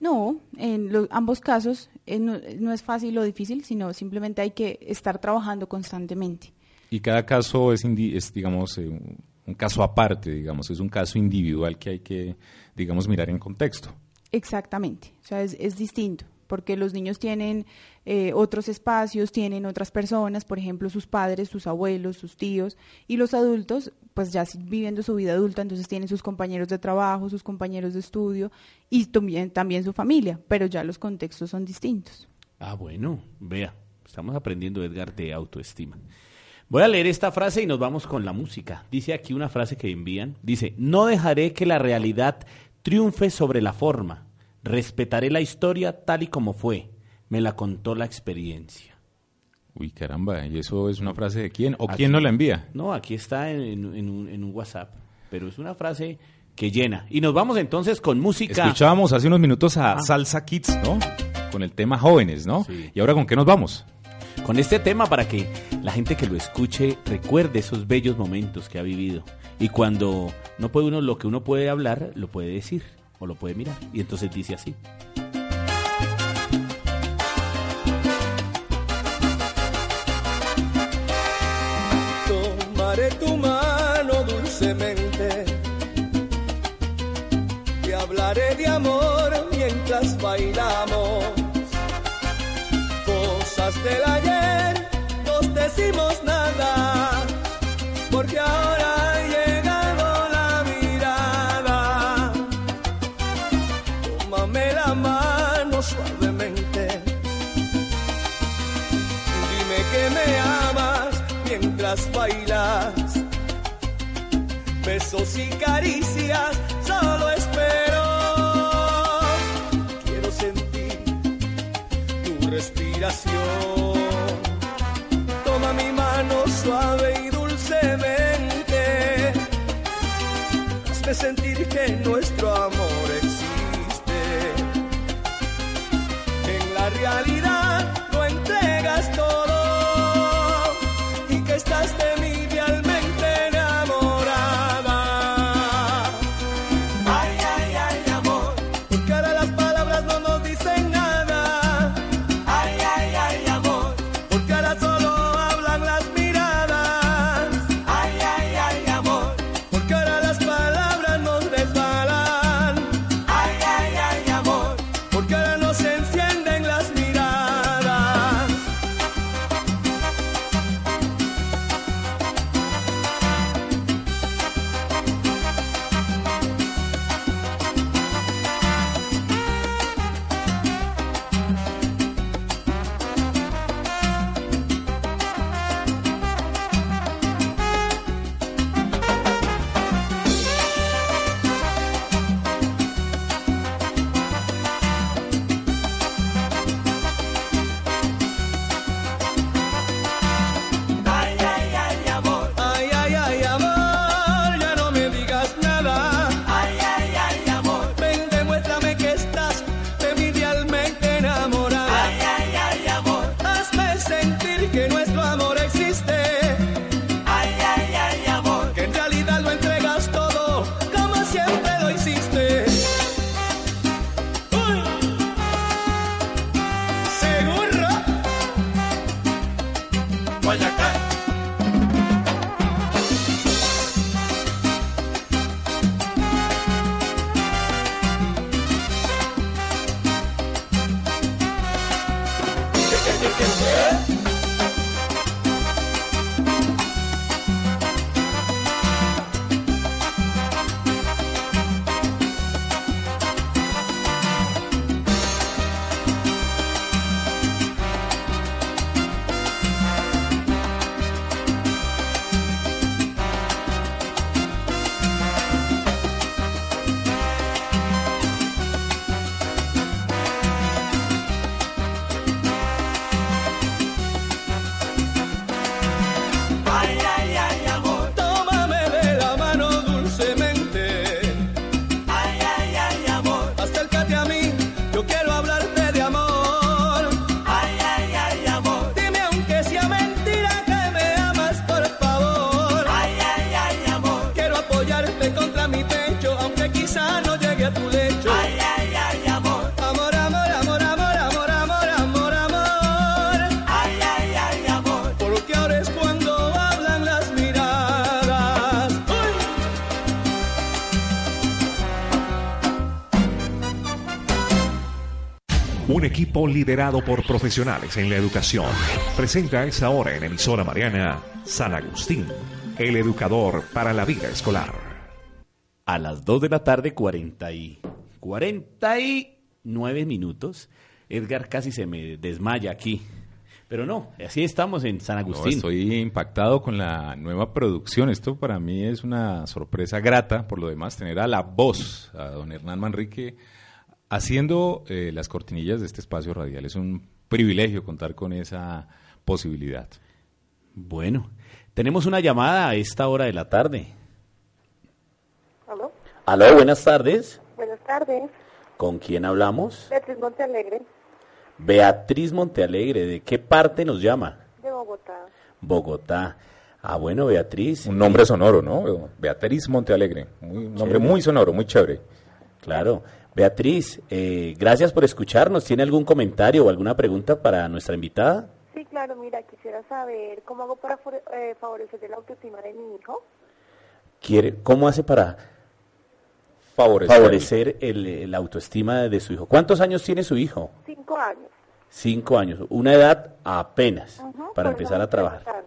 No, en lo- ambos casos eh, no, no es fácil o difícil, sino simplemente hay que estar trabajando constantemente. Y cada caso es, es digamos, eh, un, un caso aparte, digamos, es un caso individual que hay que, digamos, mirar en contexto. Exactamente, o sea, es, es distinto, porque los niños tienen eh, otros espacios, tienen otras personas, por ejemplo, sus padres, sus abuelos, sus tíos, y los adultos, pues ya viviendo su vida adulta, entonces tienen sus compañeros de trabajo, sus compañeros de estudio y también, también su familia, pero ya los contextos son distintos. Ah, bueno, vea, estamos aprendiendo, Edgar, de autoestima. Voy a leer esta frase y nos vamos con la música. Dice aquí una frase que envían. Dice, no dejaré que la realidad triunfe sobre la forma. Respetaré la historia tal y como fue. Me la contó la experiencia. Uy, caramba, ¿y eso es una frase de quién? ¿O Aquí- quién no la envía? No, aquí está en, en- en un, en un WhatsApp, pero es una frase que llena. Y nos vamos entonces con música. Escuchábamos hace unos minutos a Ah. Salsa Kids, ¿no? Con el tema jóvenes, ¿no? ¿Y ahora con qué nos vamos? con este tema para que la gente que lo escuche recuerde esos bellos momentos que ha vivido. Y cuando no puede uno lo que uno puede hablar, lo puede decir o lo puede mirar. Y entonces dice así. Tomaré tu Besos y caricias solo espero. Quiero sentir tu respiración. Toma mi mano suave y dulcemente. Hazme sentir que nuestro amor liderado por profesionales en la educación presenta a esa hora en emisora Mariana San Agustín, el educador para la vida escolar. A las 2 de la tarde, 40 y 49 minutos. Edgar casi se me desmaya aquí. Pero no, así estamos en San No, Agustín. estoy impactado con la nueva producción. Esto para mí es una sorpresa grata. Por lo demás, tener a la voz, a don Hernán Manrique, haciendo eh, las cortinillas de este espacio radial. Es un privilegio contar con esa posibilidad. Bueno, tenemos una llamada a esta hora de la tarde. ¿Aló? Aló, buenas tardes. Buenas tardes. ¿Con quién hablamos? Beatriz Montealegre, Beatriz Montealegre. ¿De qué parte nos llama? de Bogotá. Bogotá. Ah, bueno, Beatriz. Un nombre sonoro, ¿no? Beatriz Montealegre. Muy, un nombre Chévere. muy sonoro, muy chévere. Claro. Beatriz, eh, gracias por escucharnos. ¿Tiene algún comentario o alguna pregunta para nuestra invitada? Sí, claro, mira, quisiera saber cómo hago para eh, favorecer la autoestima de mi hijo. ¿Quiere, ¿Cómo hace para Favorecer. favorecer el, el autoestima de su hijo? ¿Cuántos años tiene su hijo? Cinco años. Cinco años. Una edad apenas para empezar a trabajar.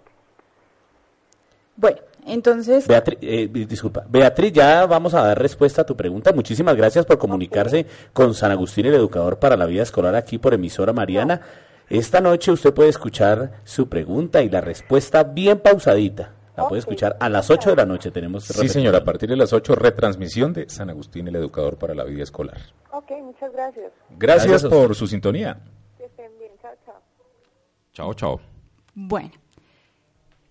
Bueno, entonces, Beatriz, eh, disculpa. Beatriz, ya vamos a dar respuesta a tu pregunta. Muchísimas gracias por comunicarse con San Agustín, el educador para la vida escolar, aquí por emisora Mariana. Esta noche usted puede escuchar su pregunta y la respuesta bien pausadita. La puede escuchar a las 8 de la noche. Tenemos Sí, señora, a partir de las 8, retransmisión de San Agustín, el educador para la vida escolar. Ok, muchas gracias. Gracias, Gracias por su sintonía. Que estén bien. Chao, chao. Chao, chao. bueno,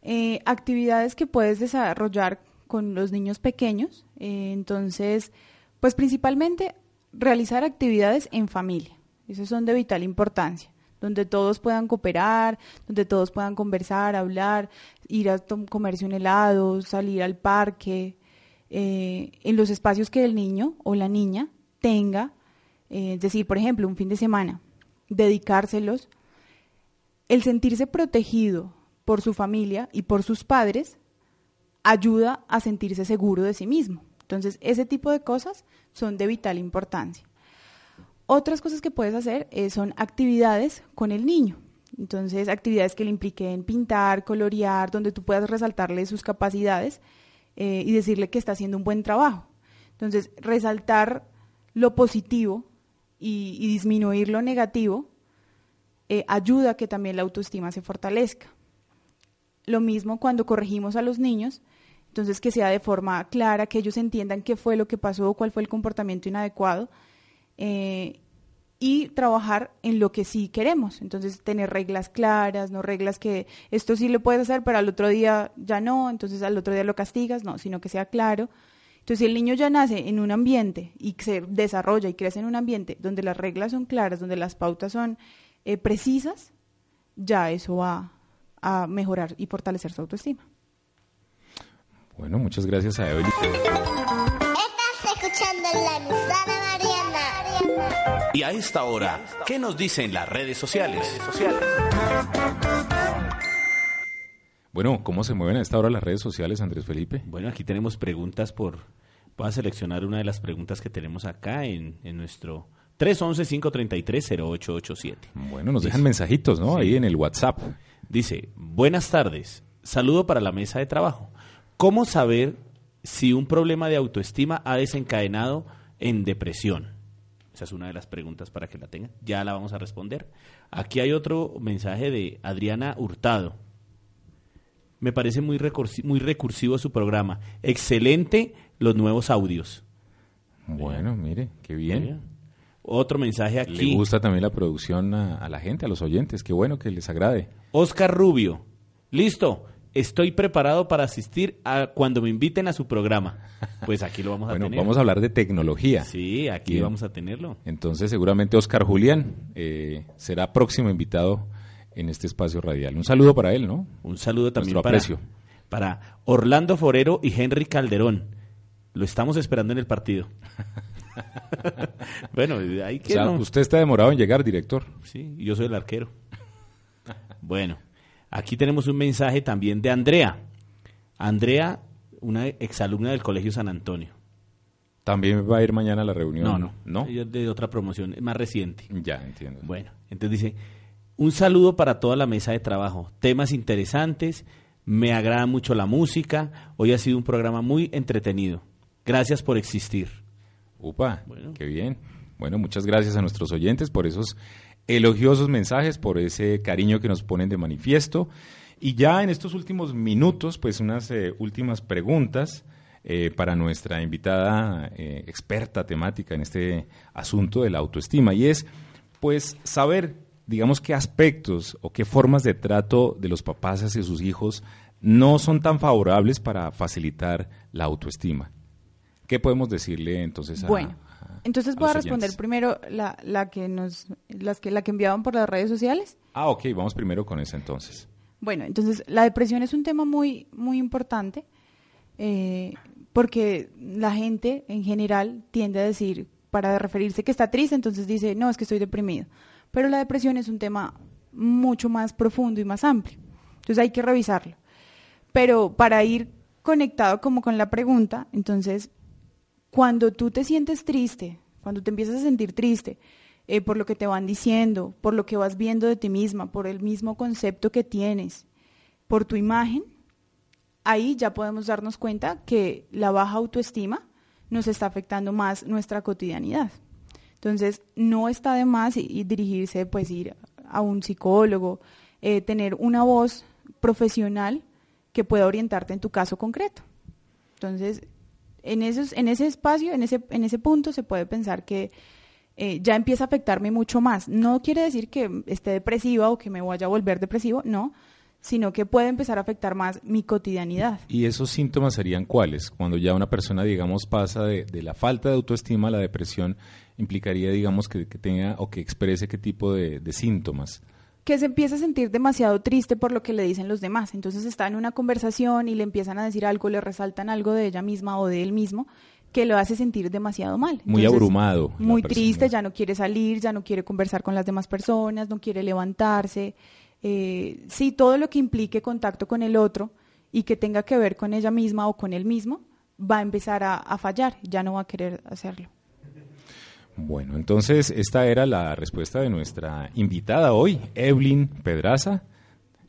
eh, actividades que puedes desarrollar con los niños pequeños. eh, entonces, pues principalmente realizar actividades en familia. Esas son de vital importancia, donde todos puedan cooperar, donde todos puedan conversar, hablar, ir a comerse un helado, salir al parque, eh, en los espacios que el niño o la niña tenga, es decir, por ejemplo, un fin de semana, dedicárselos el sentirse protegido por su familia y por sus padres ayuda a sentirse seguro de sí mismo. Entonces, ese tipo de cosas son de vital importancia. Otras cosas que puedes hacer eh, son actividades con el niño. Entonces, actividades que le impliquen pintar, colorear, donde tú puedas resaltarle sus capacidades eh, y decirle que está haciendo un buen trabajo. Entonces, resaltar lo positivo y, disminuir lo negativo eh, ayuda a que también la autoestima se fortalezca. Lo mismo cuando corregimos a los niños, entonces que sea de forma clara, que ellos entiendan qué fue lo que pasó, cuál fue el comportamiento inadecuado, eh, y trabajar en lo que sí queremos. Entonces, tener reglas claras, no reglas que esto sí lo puedes hacer, pero al otro día ya no, entonces al otro día lo castigas, no, sino que sea claro. Entonces, si el niño ya nace en un ambiente y se desarrolla y crece en un ambiente donde las reglas son claras, donde las pautas son eh, precisas, ya eso va a mejorar y fortalecer su autoestima. Bueno, muchas gracias a Evelyn. Estás escuchando la emisora Mariana. Y a esta hora, ¿qué nos dicen las redes sociales? Bueno, ¿cómo se mueven a esta hora las redes sociales, Andrés Felipe? Bueno, aquí tenemos preguntas por... Voy a seleccionar una de las preguntas que tenemos acá en, en nuestro 311-533-0887. Bueno, nos dejan mensajitos, ¿no? Sí. Ahí en el WhatsApp. Dice, buenas tardes, saludo para la mesa de trabajo. ¿Cómo saber si un problema de autoestima ha desencadenado en depresión? Esa es una de las preguntas para que la tengan. Ya la vamos a responder. Aquí hay otro mensaje de Adriana Hurtado. Me parece muy, recursi- muy recursivo su programa. Excelente los nuevos audios. Bueno, mire, qué bien. Otro mensaje aquí. Le gusta también la producción a, a la gente, a los oyentes. Qué bueno que les agrade. Oscar Rubio. Listo. Estoy preparado para asistir a cuando me inviten a su programa. Pues aquí lo vamos a Bueno, tener. vamos a hablar de tecnología. Sí, aquí Bien. vamos a tenerlo. Entonces, seguramente Oscar Julián eh, será próximo invitado en este espacio radial. Un saludo para él, ¿no? Un saludo también Nuestro para, aprecio. para Orlando Forero y Henry Calderón. Lo estamos esperando en el partido. bueno, O que sea, no. usted está demorado en llegar, director. Sí, yo soy el arquero. Bueno, aquí tenemos un mensaje también de Andrea. Andrea, una exalumna del Colegio San Antonio. ¿También va a ir mañana a la reunión? No, no. ¿No? Ella es de otra promoción, es más reciente. Ya, entiendo. Bueno, entonces dice, un saludo para toda la mesa de trabajo. Temas interesantes, me agrada mucho la música. Hoy ha sido un programa muy entretenido. Gracias por existir. Upa, qué bien. Bueno, muchas gracias a nuestros oyentes por esos elogiosos mensajes, por ese cariño que nos ponen de manifiesto. Y ya en estos últimos minutos, pues unas eh, últimas preguntas eh, para nuestra invitada eh, experta temática en este asunto de la autoestima. Y es, pues, saber, digamos, qué aspectos o qué formas de trato de los papás hacia sus hijos no son tan favorables para facilitar la autoestima. ¿Qué podemos decirle entonces a, Bueno, entonces voy a responder oyentes. primero la, la que nos, las que, la que enviaban por las redes sociales. Ah, ok, vamos primero con esa entonces. Bueno, entonces la depresión es un tema muy, muy importante eh, porque la gente en general tiende a decir, para referirse que está triste, entonces dice, no, es que estoy deprimido. Pero la depresión es un tema mucho más profundo y más amplio. Entonces hay que revisarlo. Pero para ir conectado como con la pregunta, entonces, cuando tú te sientes triste, cuando te empiezas a sentir triste, eh, por lo que te van diciendo, por lo que vas viendo de ti misma, por el mismo concepto que tienes, por tu imagen, ahí ya podemos darnos cuenta que la baja autoestima nos está afectando más nuestra cotidianidad. Entonces, no está de más y, dirigirse, pues ir a un psicólogo, eh, tener una voz profesional que pueda orientarte en tu caso concreto. Entonces, en, esos, en ese espacio, en ese, en ese punto, se puede pensar que eh, ya empieza a afectarme mucho más. No quiere decir que esté depresiva o que me vaya a volver depresivo, no, sino que puede empezar a afectar más mi cotidianidad. ¿Y esos síntomas serían cuáles? Cuando ya una persona, digamos, pasa de, de la falta de autoestima a la depresión, implicaría, digamos, que, tenga o que exprese qué tipo de síntomas. Que se empieza a sentir demasiado triste por lo que le dicen los demás. Entonces está en una conversación y le empiezan a decir algo, le resaltan algo de ella misma o de él mismo que lo hace sentir demasiado mal. Muy abrumado. Muy triste, ya no quiere salir, ya no quiere conversar con las demás personas, no quiere levantarse. Eh, sí, todo lo que implique contacto con el otro y que tenga que ver con ella misma o con él mismo, va a empezar a, a fallar, ya no va a querer hacerlo. Bueno, entonces esta era la respuesta de nuestra invitada hoy, Evelyn Pedraza.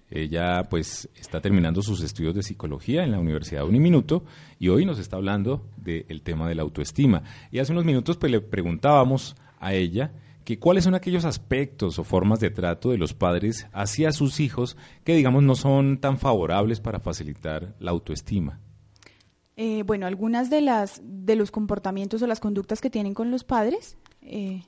Ella pues está terminando sus estudios de psicología en la Universidad Uniminuto y hoy nos está hablando del tema de la autoestima. Y hace unos minutos pues le preguntábamos a ella que cuáles son aquellos aspectos o formas de trato de los padres hacia sus hijos que digamos no son tan favorables para facilitar la autoestima. Eh, bueno, algunas de las de los comportamientos o las conductas que tienen con los padres, eh,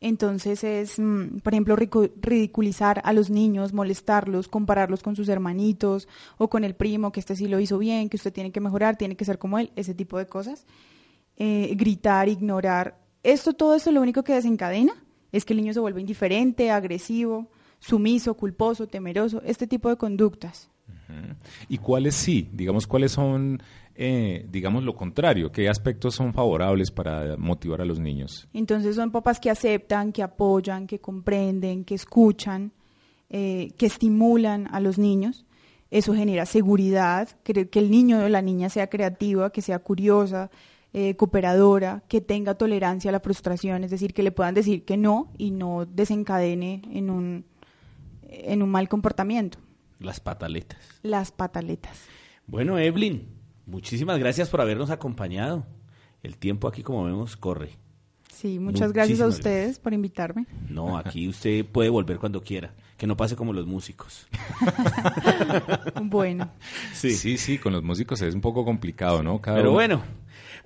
entonces es, mm, por ejemplo, ridiculizar a los niños, molestarlos, compararlos con sus hermanitos o con el primo, que este sí lo hizo bien, que usted tiene que mejorar, tiene que ser como él, ese tipo de cosas. Eh, gritar, ignorar. Esto, todo esto lo único que desencadena es que el niño se vuelve indiferente, agresivo, sumiso, culposo, temeroso, este tipo de conductas. ¿Y cuáles sí? Digamos, ¿cuáles son, eh, digamos, lo contrario? ¿Qué aspectos son favorables para motivar a los niños? Entonces son papás que aceptan, que apoyan, que comprenden, que escuchan, eh, que estimulan a los niños. Eso genera seguridad, que, que el niño o la niña sea creativa, que sea curiosa, eh, cooperadora, que tenga tolerancia a la frustración, es decir, que le puedan decir que no y no desencadene en un, en un mal comportamiento. Las pataletas. Las pataletas. Bueno, Evelyn, muchísimas gracias por habernos acompañado. El tiempo aquí, como vemos, corre. Sí, muchas gracias a ustedes por invitarme. No, aquí usted puede volver cuando quiera. Que no pase como los músicos. Bueno. Sí. sí, sí, con los músicos es un poco complicado, ¿no? Cada Pero uno- bueno,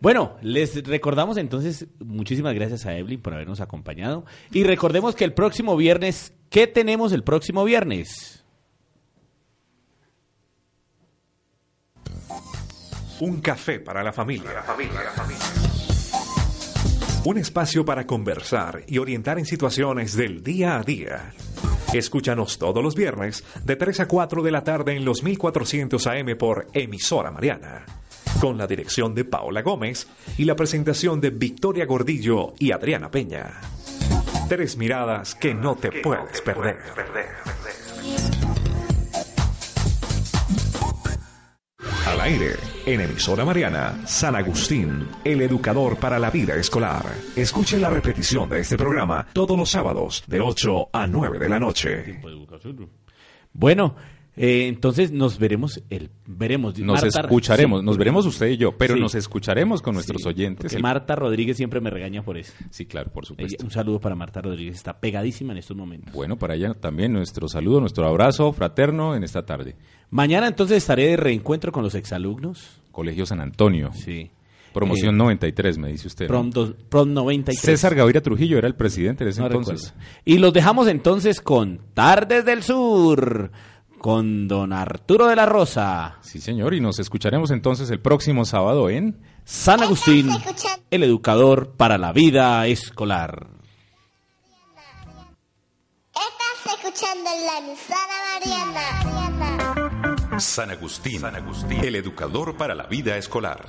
bueno, les recordamos entonces, muchísimas gracias a Evelyn por habernos acompañado. Y recordemos que el próximo viernes, ¿qué tenemos el próximo viernes? Un café para la familia. Un espacio para conversar y orientar en situaciones del día a día. Escúchanos todos los viernes de 3 a 4 de la tarde en los 1400 AM por Emisora Mariana. con la dirección de Paola Gómez y la presentación de Victoria Gordillo y Adriana Peña. Tres miradas que no te puedes perder. Al aire, en emisora Mariana, San Agustín, el educador para la vida escolar. Escuche la repetición de este programa todos los sábados de 8 a 9 de la noche. Bueno, eh, entonces nos veremos el veremos Nos Marta- escucharemos, sí, nos veremos usted y yo, pero Sí. nos escucharemos con nuestros Sí, oyentes. el- Marta Rodríguez siempre me regaña por eso. Sí, claro, por supuesto. Un saludo para Marta Rodríguez, está pegadísima en estos momentos. Bueno, para ella también nuestro saludo, nuestro abrazo fraterno en esta tarde. Mañana entonces estaré de reencuentro con los exalumnos. Colegio San Antonio. Sí. Promoción Eh, 93, me dice usted. Prom, dos- prom 93. César Gaviria Trujillo era el presidente de ese No entonces. recuerdo. Y los dejamos entonces con Tardes del Sur, con don Arturo de la Rosa. Sí, señor, y nos escucharemos entonces el próximo sábado en San Agustín, el educador para la vida escolar. Estás escuchando la emisora Mariana. San Agustín, San Agustín, el educador para la vida escolar.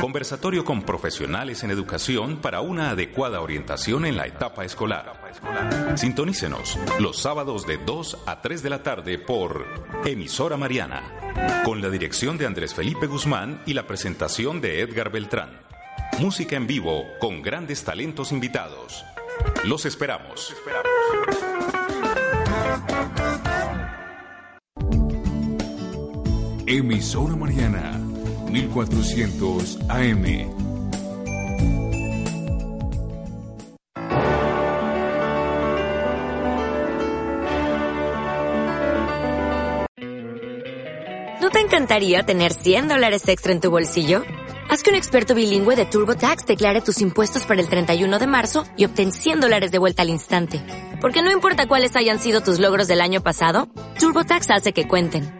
Conversatorio con profesionales en educación para una adecuada orientación en la etapa escolar. Sintonícenos los sábados de 2 a 3 de la tarde por Emisora Mariana, con la dirección de Andrés Felipe Guzmán y la presentación de Edgar Beltrán. Música en vivo con grandes talentos invitados. Los esperamos. Emisora Mariana, 1400 AM. ¿No te encantaría tener 100 dólares extra en tu bolsillo? Haz que un experto bilingüe de TurboTax declare tus impuestos para el 31 de marzo y obtén 100 dólares de vuelta al instante. Porque no importa cuáles hayan sido tus logros del año pasado, TurboTax hace que cuenten.